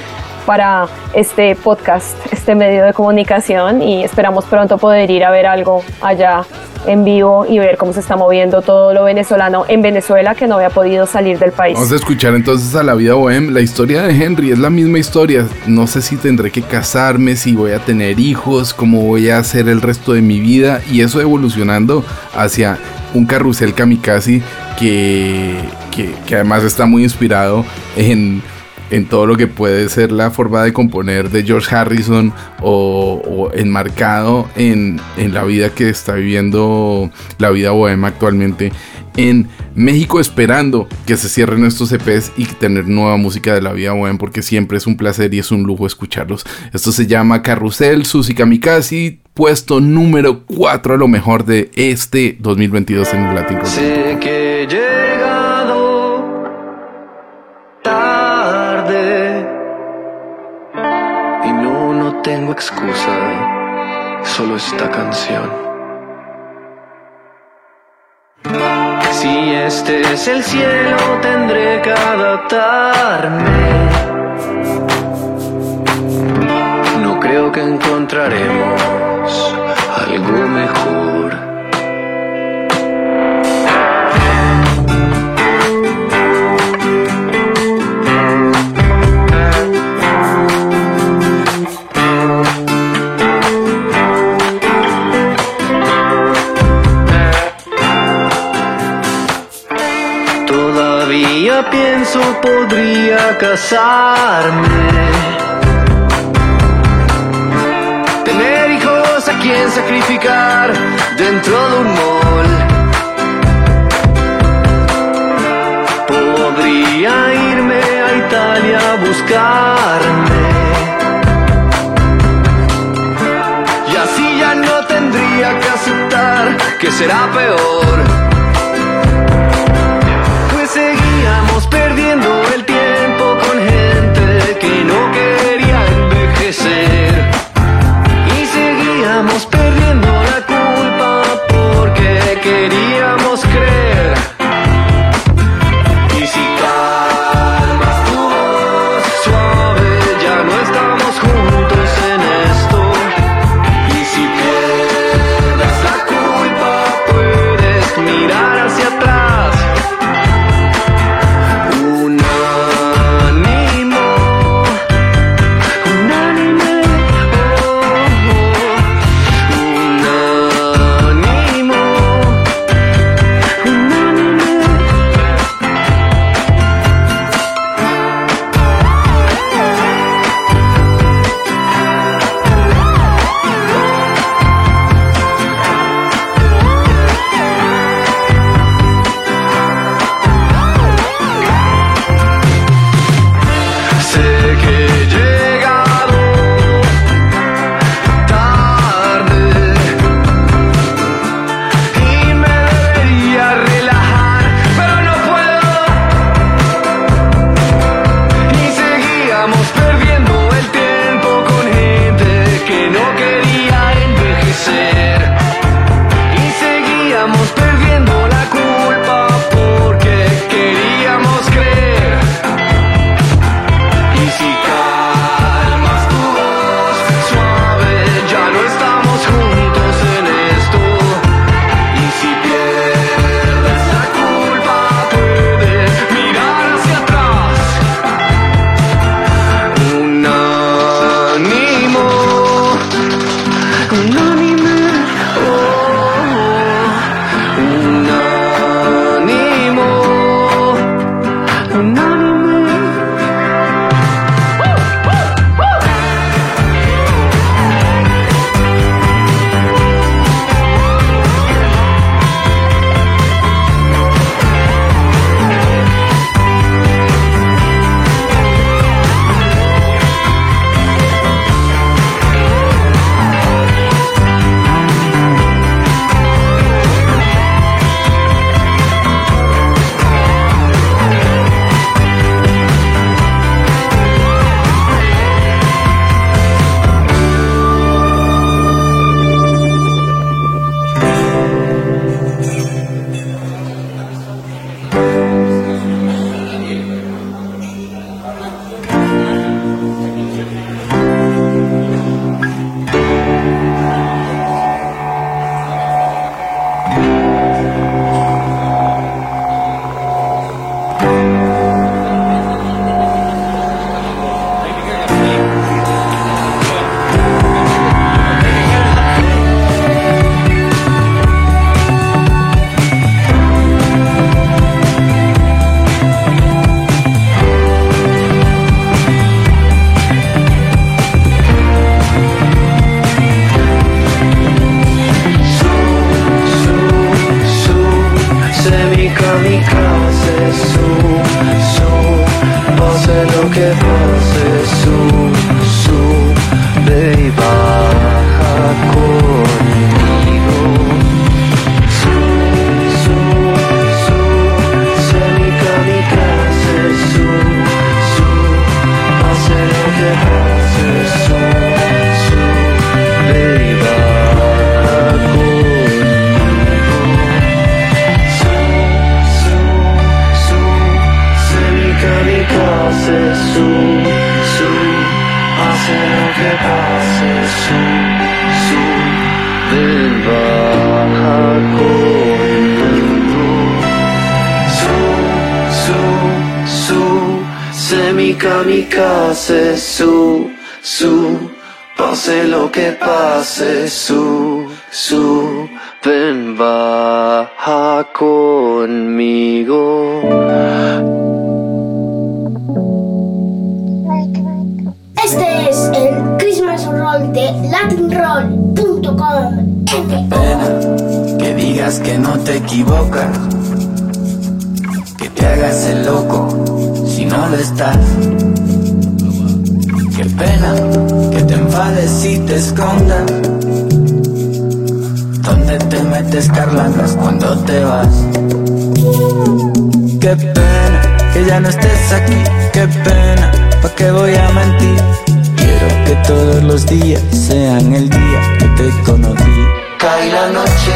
Speaker 7: para este podcast, este medio de comunicación y esperamos pronto poder ir a ver algo allá en vivo y ver cómo se está moviendo todo lo venezolano en Venezuela que no había podido salir del país.
Speaker 5: Vamos a escuchar entonces a la vida bohem. La historia de Henry es la misma historia. No sé si tendré que casarme, si voy a tener hijos, cómo voy a hacer el resto de mi vida. Y eso evolucionando hacia un carrusel kamikaze que, que, que además está muy inspirado en, en todo lo que puede ser la forma de componer de George Harrison o, enmarcado en, en la vida que está viviendo la vida bohema actualmente en México esperando que se cierren estos EPs y tener nueva música de la vida bohem porque siempre es un placer y es un lujo escucharlos. Esto se llama Carrusel, Susi Kamikaze, puesto número 4 a lo mejor de este 2022 en el Latin.
Speaker 14: Sé que he tengo excusa, solo esta canción. Si este es el cielo, tendré que adaptarme. No creo que encontraremos algo mejor. Podría casarme. Tener hijos a quien sacrificar dentro de un mall. Podría irme a Italia a buscarme. Y así ya no tendría que aceptar que será peor.
Speaker 15: Te vas? Qué pena que ya no estés aquí, qué pena, ¿pa' qué voy a mentir? Quiero que todos los días sean el día que te conocí. Cae la noche,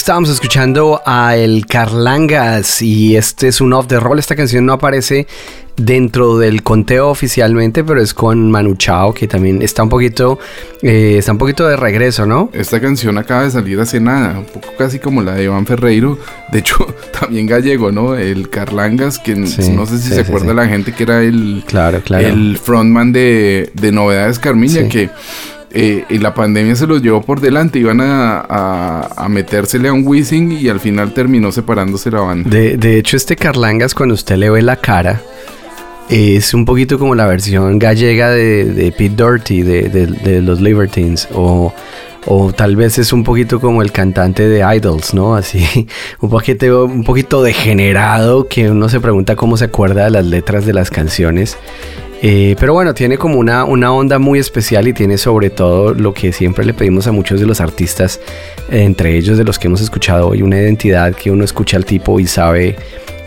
Speaker 6: estábamos escuchando a el Carlangas y este es un off the roll. Esta canción no aparece dentro del conteo oficialmente, pero es con Manu Chao que también está un poquito, eh, está un poquito de regreso, ¿no?
Speaker 5: Esta canción acaba de salir hace nada, un poco casi como la de Iván Ferreiro, de hecho también gallego, ¿no? El Carlangas, que
Speaker 6: Sí,
Speaker 5: no sé si
Speaker 6: sí,
Speaker 5: se
Speaker 6: sí,
Speaker 5: acuerda la gente que era el,
Speaker 6: Claro, claro.
Speaker 5: el frontman de, de Novedades Carmiña, que eh, en la pandemia se los llevó por delante, iban a, a, a metérsele a un Wizzing y al final terminó separándose la banda.
Speaker 6: De, de hecho, este Carlangas, cuando usted le ve la cara, es un poquito como la versión gallega de, de Pete Doherty, de, de- de los Libertines, o, o tal vez es un poquito como el cantante de Idols, ¿no? Así, un poquito, un poquito degenerado, que uno se pregunta cómo se acuerda de las letras de las canciones. Eh, pero bueno, tiene como una, una onda muy especial y tiene sobre todo lo que siempre le pedimos a muchos de los artistas, eh, entre ellos de los que hemos escuchado hoy, una identidad que uno escucha al tipo y sabe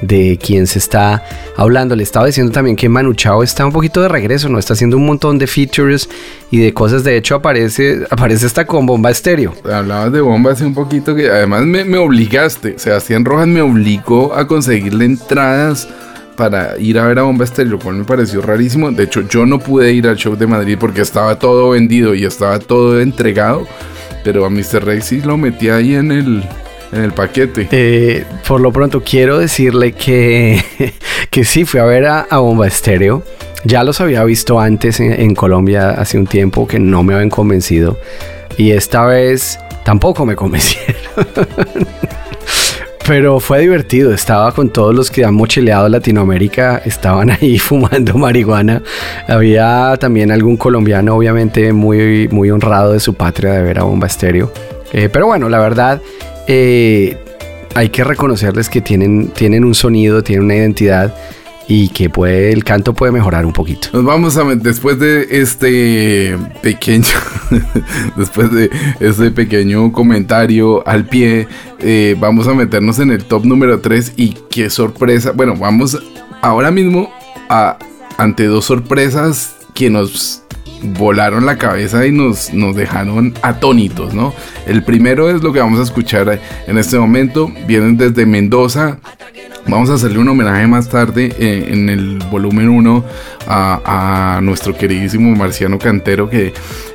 Speaker 6: de quién se está hablando. Le estaba diciendo también que Manu Chao está un poquito de regreso, ¿no? Está haciendo un montón de features y de cosas. De hecho, aparece, aparece hasta con bomba estéreo.
Speaker 5: Hablabas de bomba hace un poquito que además me, me obligaste. Sebastián Rojas me obligó a conseguirle entradas para ir a ver a Bomba Estéreo, lo cual me pareció rarísimo. De hecho, yo no pude ir al show de Madrid porque estaba todo vendido y estaba todo entregado. Pero a Mr. Rey lo metí ahí en el, en el paquete.
Speaker 6: Eh, por lo pronto, quiero decirle que, que sí, fui a ver a, a Bomba Estéreo. Ya los había visto antes en, en Colombia hace un tiempo que no me habían convencido. Y esta vez tampoco me convencieron. Pero fue divertido, estaba con todos los que han mochileado Latinoamérica, estaban ahí fumando marihuana. Había también algún colombiano, obviamente, muy, muy honrado de su patria de ver a Bomba Estéreo. Eh, pero bueno, la verdad, eh, hay que reconocerles que tienen, tienen un sonido, tienen una identidad y que puede, el canto puede mejorar un poquito.
Speaker 5: Nos vamos a después de este pequeño después de este pequeño comentario al pie, eh, vamos a meternos en el top número 3 y qué sorpresa. Bueno, vamos ahora mismo a ante dos sorpresas que nos volaron la cabeza y nos, nos dejaron atónitos, ¿no? El primero es lo que vamos a escuchar en este momento. Vienen desde Mendoza. Vamos a hacerle un homenaje más tarde eh, en el volumen 1 a, nuestro queridísimo Marciano Cantero que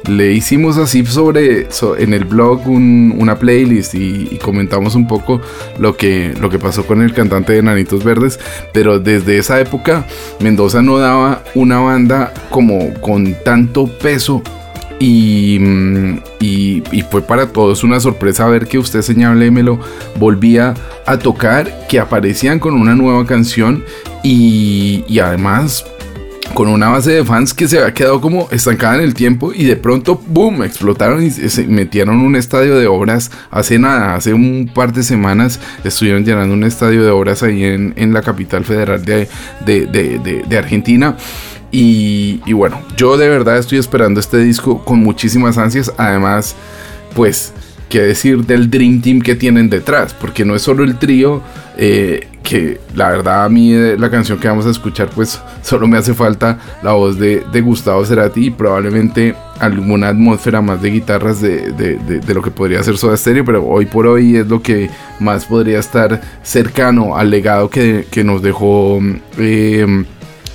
Speaker 5: le hicimos así sobre en el blog una playlist y, y, comentamos un poco lo que, lo que pasó con el cantante de Nanitos Verdes. Pero desde esa época Mendoza no daba una banda como con tanto peso y, y, fue para todos una sorpresa ver que usted, señálemelo, volvía a tocar, que aparecían con una nueva canción y, y además con una base de fans que se había quedado como estancada en el tiempo y de pronto, boom, explotaron y se metieron un estadio de obras hace nada, hace un par de semanas estuvieron llenando un estadio de obras ahí en, en la capital federal de, de, de, de Argentina. Y, bueno, yo de verdad estoy esperando este disco con muchísimas ansias. Además, pues, qué decir del Dream Team que tienen detrás, porque no es solo el trío, eh, que la verdad a mí la canción que vamos a escuchar, pues solo me hace falta la voz de, de Gustavo Cerati y probablemente alguna atmósfera más de guitarras de, de, de, lo que podría ser Soda Stereo, pero hoy por hoy es lo que más podría estar cercano al legado que, que nos dejó eh,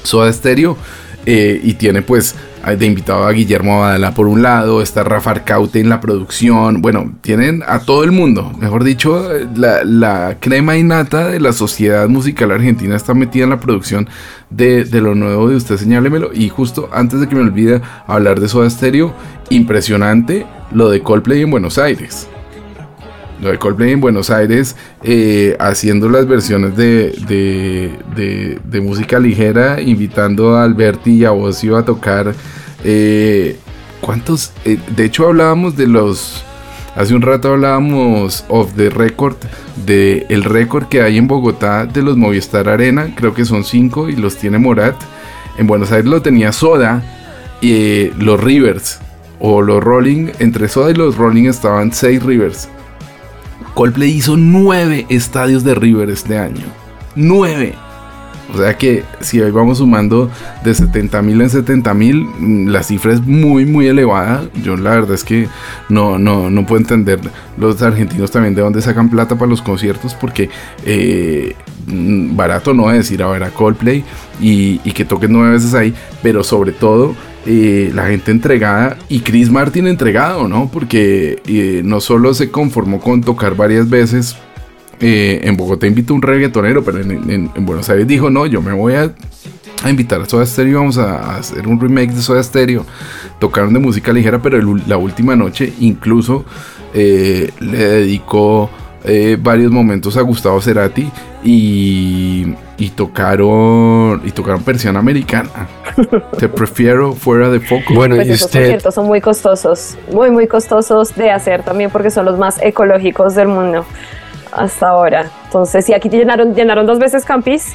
Speaker 5: Soda Stereo. Eh, y tiene pues de invitado a Guillermo Abadala por un lado, está Rafa Arcaute en la producción, bueno, tienen a todo el mundo, mejor dicho, la, la crema innata de la sociedad musical argentina está metida en la producción de, de, lo nuevo de usted, señálemelo, y justo antes de que me olvide hablar de Soda Stereo, impresionante lo de Coldplay en Buenos Aires de Coldplay en Buenos Aires eh, haciendo las versiones de, de, música ligera, invitando a Alberti y a Ocio a tocar. Eh, ¿Cuántos? Eh, de hecho hablábamos de los... Hace un rato hablábamos of the record, de el récord que hay en Bogotá de los Movistar Arena, creo que son cinco y los tiene Morat. En Buenos Aires lo tenía Soda y los Rivers o los Rolling, entre Soda y los Rolling estaban seis Rivers. Coldplay hizo nueve estadios de River este año. Nueve. O sea que si hoy vamos sumando de 70 mil en 70 mil, la cifra es muy, muy elevada. Yo la verdad es que no, no, no puedo entender los argentinos también de dónde sacan plata para los conciertos porque eh, barato no es ir a ver a Coldplay y, y que toquen nueve veces ahí, pero sobre todo eh, la gente entregada y Chris Martin entregado, ¿no? Porque eh, no solo se conformó con tocar varias veces. Eh, en Bogotá invitó un reggaetonero, pero en, en, en, Buenos Aires dijo: No, yo me voy a, invitar a Soda Stereo. Vamos a, hacer un remake de Soda Stereo. Tocaron de música ligera, pero la última noche incluso le dedicó. Varios momentos a Gustavo Cerati y, y tocaron y tocaron persiana americana. Te prefiero fuera de foco.
Speaker 7: Bueno, pues y esos usted... conciertos son muy costosos, muy muy costosos de hacer también porque son los más ecológicos del mundo hasta ahora. Entonces, sí, aquí llenaron llenaron dos veces Campis.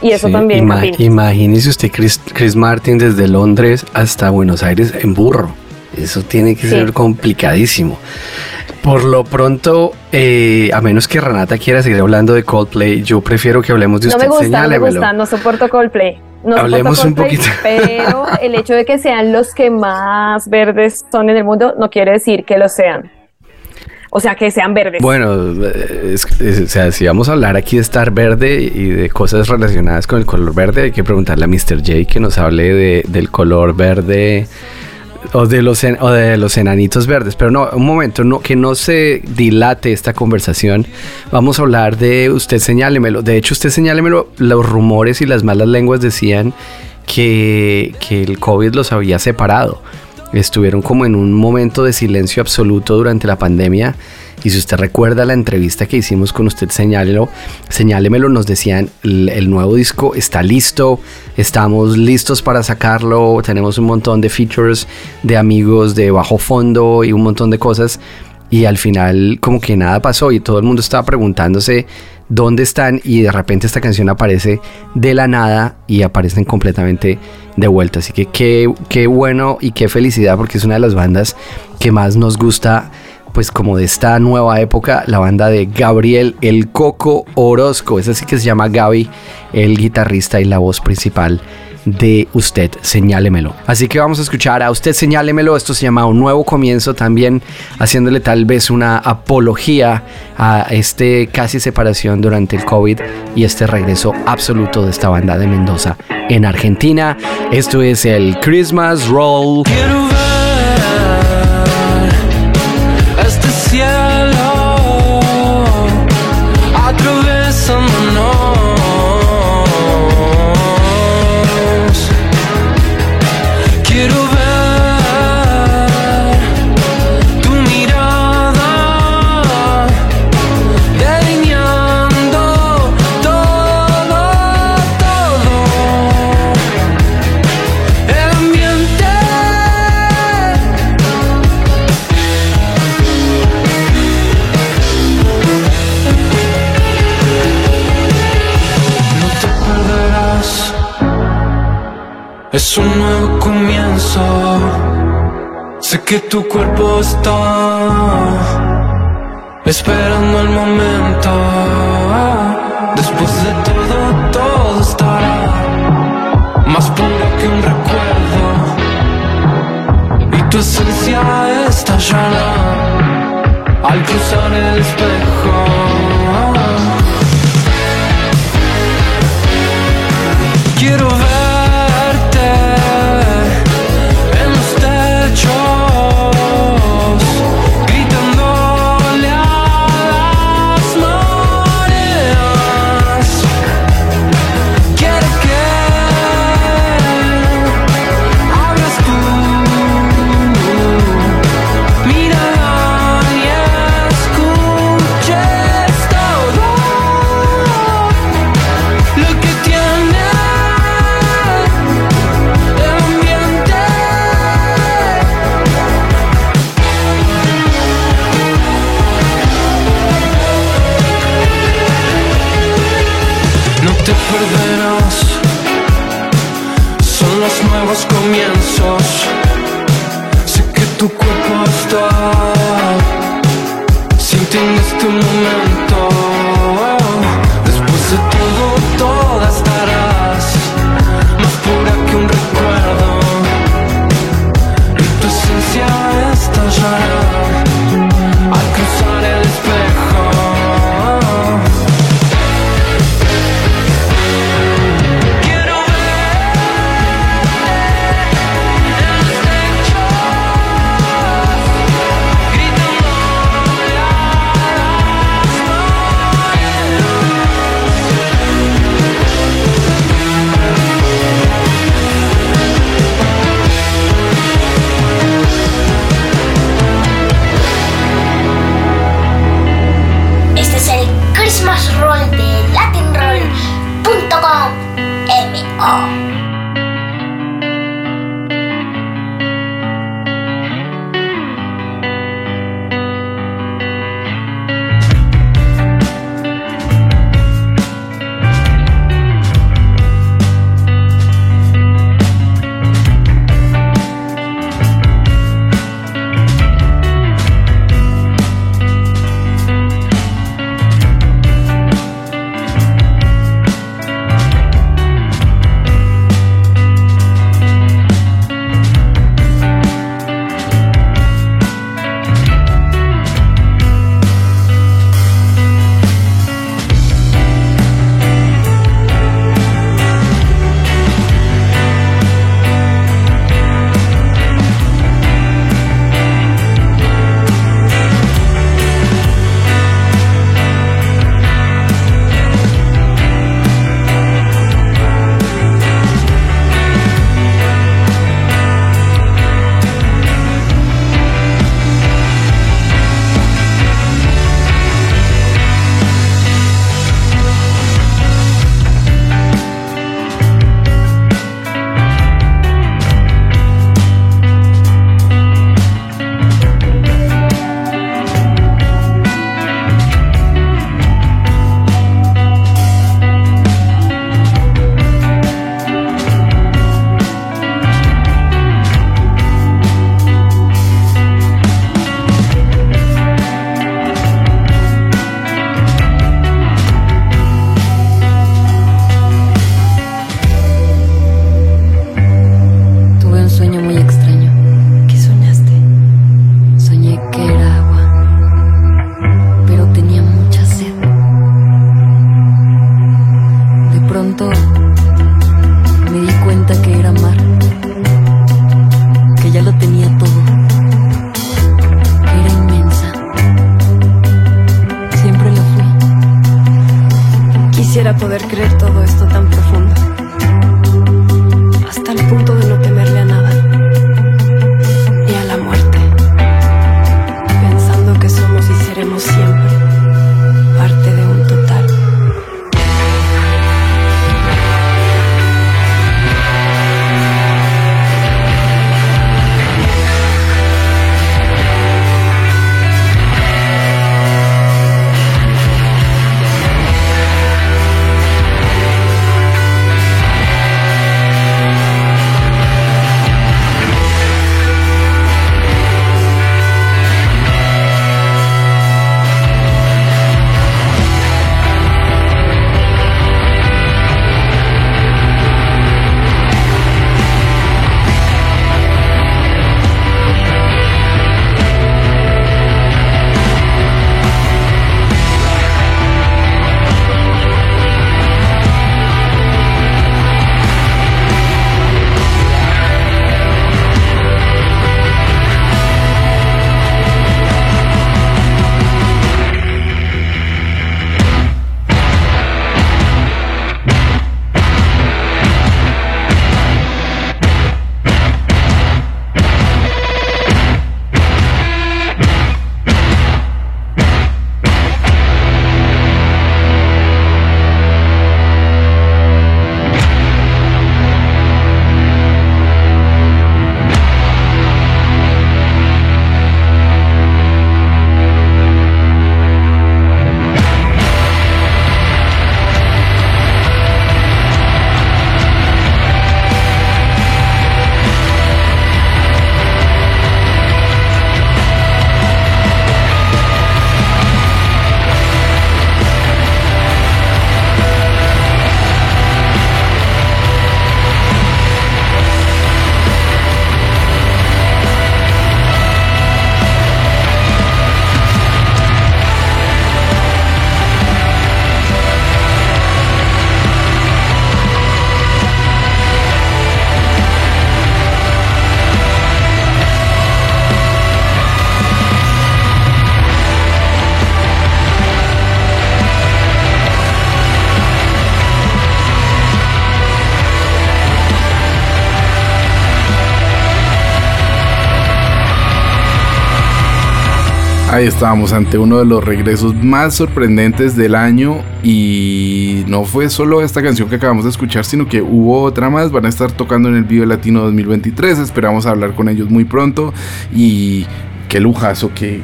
Speaker 7: Y eso sí, también.
Speaker 6: Ima imagínese usted Chris, Chris Martin desde Londres hasta Buenos Aires en burro. Eso tiene que sí. ser complicadísimo. Por lo pronto, eh, a menos que Renata quiera seguir hablando de Coldplay, yo prefiero que hablemos de
Speaker 7: no
Speaker 6: usted.
Speaker 7: Me gusta, no me gusta, no soporto Coldplay. No
Speaker 6: Hablemos
Speaker 7: soporto
Speaker 6: Coldplay,
Speaker 7: un poquito. Pero el hecho de que sean los que más verdes son en el mundo no quiere decir que lo sean. O sea, que sean verdes.
Speaker 6: Bueno, es, es, o sea, si vamos a hablar aquí de estar verde y de cosas relacionadas con el color verde, hay que preguntarle a Mr. J que nos hable de, del color verde o de los o de los enanitos verdes, pero no, un momento, no que no se dilate esta conversación. Vamos a hablar de usted señálemelo. De hecho, usted señálemelo, los rumores y las malas lenguas decían que, que el COVID los había separado. estuvieron como en un momento de silencio absoluto durante la pandemia. Y si usted recuerda la entrevista que hicimos con usted, señálelo, señálemelo, nos decían, el, el nuevo disco está listo, estamos listos para sacarlo, tenemos un montón de features de amigos de bajo fondo y un montón de cosas. Y al final como que nada pasó y todo el mundo estaba preguntándose dónde están y de repente esta canción aparece de la nada y aparecen completamente de vuelta. Así que qué, qué bueno y qué felicidad porque es una de las bandas que más nos gusta pues como de esta nueva época, la banda de Gabriel El Coco Orozco, es así que se llama Gaby, el guitarrista y la voz principal de Usted Señálemelo. Así que vamos a escuchar a Usted Señálemelo, esto se llama Un Nuevo Comienzo, también haciéndole tal vez una apología a este casi separación durante el COVID y este regreso absoluto de esta banda de Mendoza en Argentina. Esto es el Christmas Roll.
Speaker 12: Tu cuerpo está esperando el momento. Después de todo, todo estará más puro que un recuerdo. Y tu esencia estallará al cruzar el espejo.
Speaker 5: Estábamos ante uno de los regresos más sorprendentes del año y no fue solo esta canción que acabamos de escuchar, sino que hubo otra más, van a estar tocando en el Vive Latino 2023, esperamos hablar con ellos muy pronto y qué lujazo que,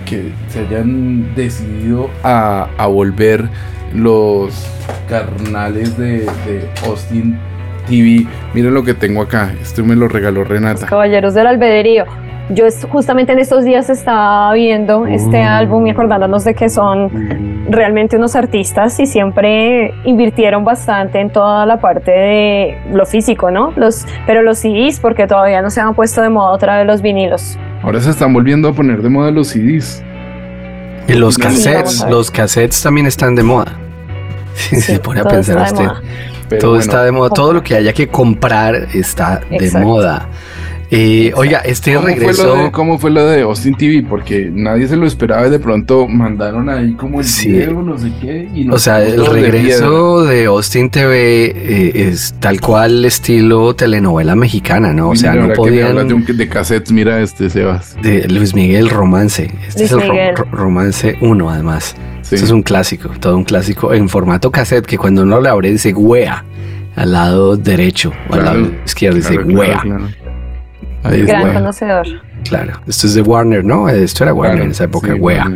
Speaker 5: se hayan decidido a, volver los carnales de, de Austin TV. Miren lo que tengo acá, esto me lo regaló Renata.
Speaker 7: Caballeros del Albedrío. Yo es- justamente en estos días estaba viendo este álbum y acordándonos de que son realmente unos artistas y siempre invirtieron bastante en toda la parte de lo físico, ¿no? Los, pero los CDs, porque todavía no se han puesto de moda otra vez los vinilos.
Speaker 5: Ahora se están volviendo a poner de moda los CDs.
Speaker 6: Y los
Speaker 5: Sí,
Speaker 6: cassettes, los cassettes también están de moda. Si se pone a
Speaker 7: todo
Speaker 6: pensar
Speaker 7: está de
Speaker 6: usted.
Speaker 7: moda.
Speaker 5: Pero
Speaker 6: todo
Speaker 5: bueno.
Speaker 6: está de moda, todo lo que haya que comprar está de
Speaker 7: Exacto.
Speaker 6: moda. Eh, oiga, este
Speaker 5: ¿Cómo
Speaker 6: regreso.
Speaker 5: Fue lo de, ¿Cómo fue lo de Austin TV? Porque nadie se lo esperaba y de pronto mandaron ahí como el
Speaker 6: Sí.
Speaker 5: video, no sé qué. Y
Speaker 6: O
Speaker 5: nos
Speaker 6: sea, el
Speaker 5: pusimos de
Speaker 6: regreso de Austin TV eh, es tal cual estilo telenovela mexicana, ¿no? O sea,
Speaker 5: Mira,
Speaker 6: no
Speaker 5: de,
Speaker 6: podían...
Speaker 5: un- de cassettes, mira este, Sebas.
Speaker 6: De Luis Miguel Romance. Este
Speaker 7: Luis
Speaker 6: es el Romance 1, además.
Speaker 5: Sí.
Speaker 6: Este es un clásico, todo un clásico en formato cassette que cuando uno le abre dice wea al lado derecho o al lado izquierdo dice
Speaker 5: Claro, claro,
Speaker 6: wea.
Speaker 5: Claro. Ahí
Speaker 7: Gran conocedor.
Speaker 6: Claro, esto es de Warner, ¿no? Esto era Warner
Speaker 5: Claro,
Speaker 6: en esa época,
Speaker 5: sí,
Speaker 6: wea.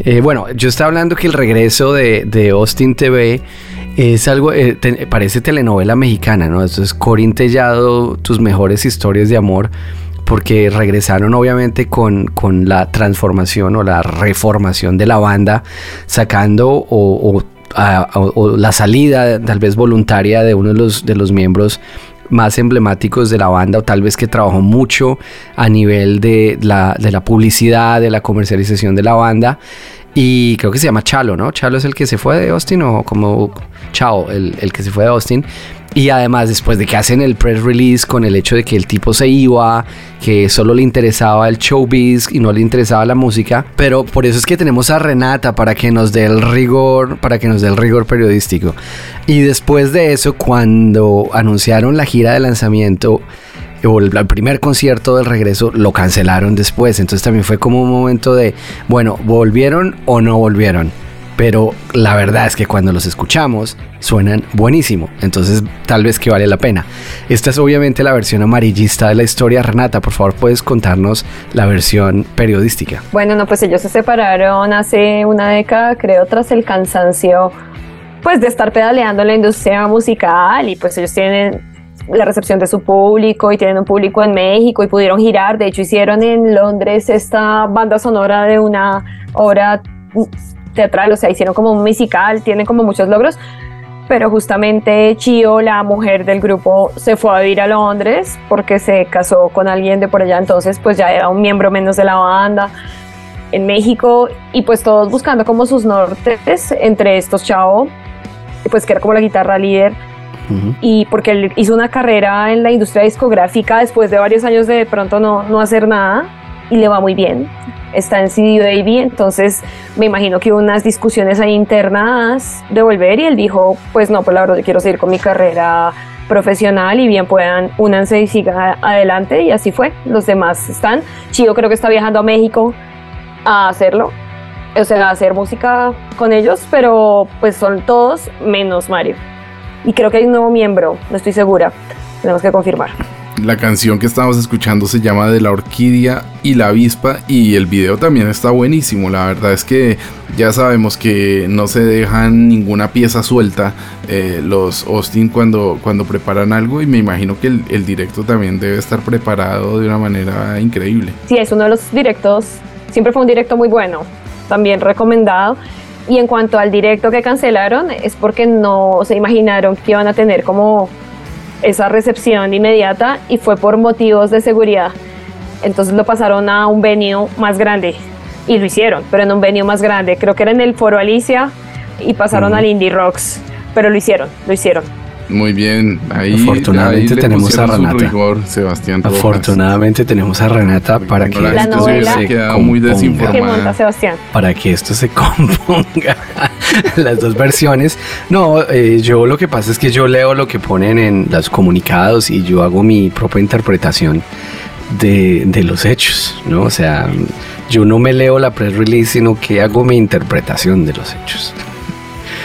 Speaker 6: Eh, bueno, yo estaba hablando que el regreso de, de Austin TV es algo, eh, te- parece telenovela mexicana, ¿no? Esto es Corín Tellado, tus mejores historias de amor, porque regresaron obviamente con, con la transformación o la reformación de la banda, sacando o, o- a- o- o la salida tal vez voluntaria de uno de los, de los miembros más emblemáticos de la banda o tal vez que trabajó mucho a nivel de la, de la publicidad, de la comercialización de la banda Y creo que se llama Chalo, ¿no? Chalo es el que se fue de Austin o como Chao, el, el que se fue de Austin. Y además, después de que hacen el press release con el hecho de que el tipo se iba, que solo le interesaba el showbiz y no le interesaba la música. Pero por eso es que tenemos a Renata para que nos dé el rigor, para que nos dé el rigor periodístico. Y después de eso, cuando anunciaron la gira de lanzamiento, o el, primer concierto del regreso lo cancelaron después. Entonces también fue como un momento de, bueno, ¿volvieron o no volvieron? Pero la verdad es que cuando los escuchamos suenan buenísimo. Entonces tal vez que vale la pena. Esta es obviamente la versión amarillista de la historia. Renata, por favor, puedes contarnos la versión periodística.
Speaker 7: Bueno, no, pues ellos se separaron hace una década, creo, tras el cansancio pues de estar pedaleando en la industria musical y pues ellos tienen la recepción de su público y tienen un público en México y pudieron girar. De hecho, hicieron en Londres esta banda sonora de una obra teatral, o sea, hicieron como un musical, tienen como muchos logros. Pero justamente Chio, la mujer del grupo, se fue a vivir a Londres porque se casó con alguien de por allá, entonces pues ya era un miembro menos de la banda en México y pues todos buscando como sus nortes, entre estos Chao, pues que era como la guitarra líder y porque él hizo una carrera en la industria discográfica después de varios años de, de pronto no, no hacer nada y le va muy bien. Está en CD Baby, entonces me imagino que hubo unas discusiones ahí internas de volver y él dijo, pues no, pues la verdad yo quiero seguir con mi carrera profesional y bien puedan únanse y sigan adelante y así fue. Los demás están. Chio creo que está viajando a México a hacerlo, o sea, a hacer música con ellos, pero pues son todos menos Mario. Y creo que hay un nuevo miembro, no estoy segura. Tenemos que confirmar.
Speaker 5: La canción que estamos escuchando se llama De la Orquídea y la Avispa y el video también está buenísimo. La verdad es que ya sabemos que no se dejan ninguna pieza suelta eh, los Austin cuando, cuando preparan algo y me imagino que el, el directo también debe estar preparado de una manera increíble.
Speaker 7: Sí, es uno de los directos, siempre fue un directo muy bueno, también recomendado. Y en cuanto al directo que cancelaron, es porque no se imaginaron que iban a tener como esa recepción inmediata y fue por motivos de seguridad. Entonces lo pasaron a un venue más grande y lo hicieron, pero en un venue más grande. Creo que era en el Foro Alicia y pasaron al Indie Rocks, pero lo hicieron, lo hicieron.
Speaker 5: Muy bien, ahí,
Speaker 6: Afortunadamente
Speaker 5: ahí
Speaker 6: tenemos a Renata.
Speaker 5: rigor, Sebastián Rojas.
Speaker 6: Afortunadamente tenemos a Renata para que
Speaker 5: la
Speaker 6: esto
Speaker 7: novela
Speaker 6: se
Speaker 5: muy
Speaker 6: componga.
Speaker 7: que
Speaker 5: desinformada.
Speaker 7: monta Sebastián.
Speaker 6: para que esto se componga las dos versiones. No, eh, yo lo que pasa es que yo leo lo que ponen en los comunicados y yo hago mi propia interpretación de, de los hechos, ¿no? O sea, yo no me leo la press release, sino que hago mi interpretación de los hechos.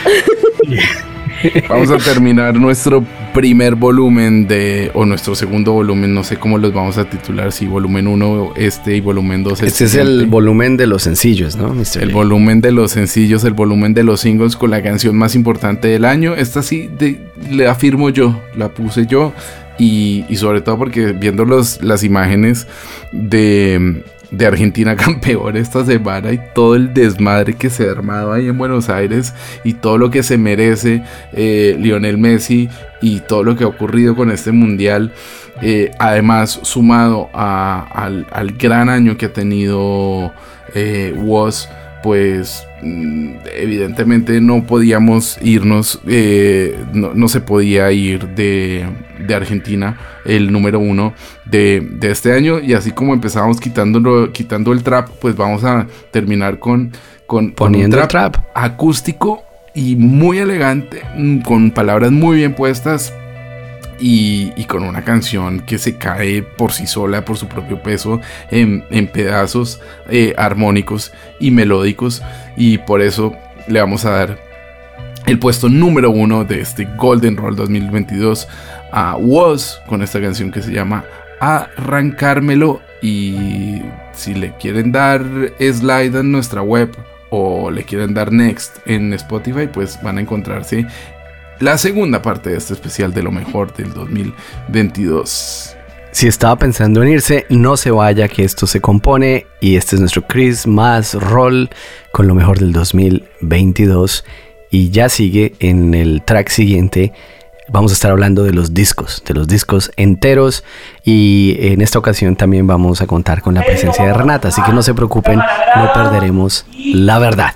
Speaker 5: Vamos a terminar nuestro primer volumen de, o nuestro segundo volumen, no sé cómo los vamos a titular, si volumen 1 este y volumen 2
Speaker 6: Este es el volumen de los sencillos, ¿no? Mr.
Speaker 5: El
Speaker 6: Lee?
Speaker 5: volumen de los sencillos, el volumen de los singles con la canción más importante del año. Esta sí de- le afirmo yo, la puse yo. Y, y sobre todo porque viendo los, las imágenes de, de Argentina campeón esta semana y todo el desmadre que se ha armado ahí en Buenos Aires y todo lo que se merece eh, Lionel Messi y todo lo que ha ocurrido con este mundial. eh, además, sumado a- al, al gran año que ha tenido eh, pues evidentemente no podíamos irnos, eh, no, no se podía ir de, de Argentina, el número uno de, de este año. Y así como empezábamos quitándolo, quitando el trap, pues vamos a terminar con, con, con un
Speaker 6: Poniendo el trap.
Speaker 5: acústico y muy elegante, mm, con palabras muy bien puestas y, con una canción que se cae por sí sola, por su propio peso, en, en pedazos eh, armónicos y melódicos. Y por eso le vamos a dar el puesto número uno de este Golden Roll 2022 a Was con esta canción que se llama Arrancármelo. Y si le quieren dar slide en nuestra web o le quieren dar next en Spotify, pues van a encontrarse la segunda parte de este especial de lo mejor del 2022.
Speaker 6: Si estaba pensando en irse, no se vaya, que esto se compone. Y este es nuestro Chris más roll con lo mejor del 2022. Y ya sigue en el track siguiente
Speaker 16: Vamos a estar hablando de los discos, de los discos enteros y en esta ocasión también vamos a contar con la presencia de Renata, así que no se preocupen, no perderemos la verdad.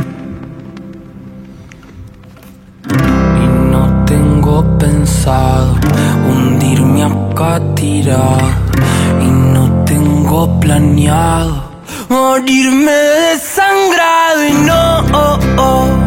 Speaker 12: Y no tengo pensado hundirme acá tirado. Y no tengo planeado morirme desangrado. Y no, no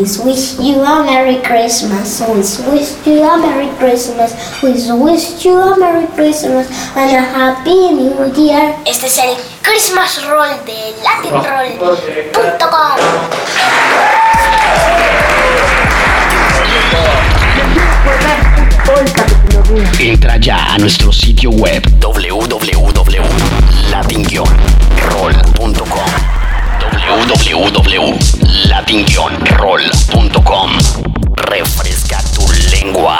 Speaker 11: wish you a Merry Christmas. We wish you a Merry Christmas. We wish you a Merry Christmas and a Happy New Year. Este es el Christmas Roll de LatinRoll.com.
Speaker 17: Entra ya a nuestro sitio web www.latin-roll.com www.latin-roll.com Refresca tu lengua.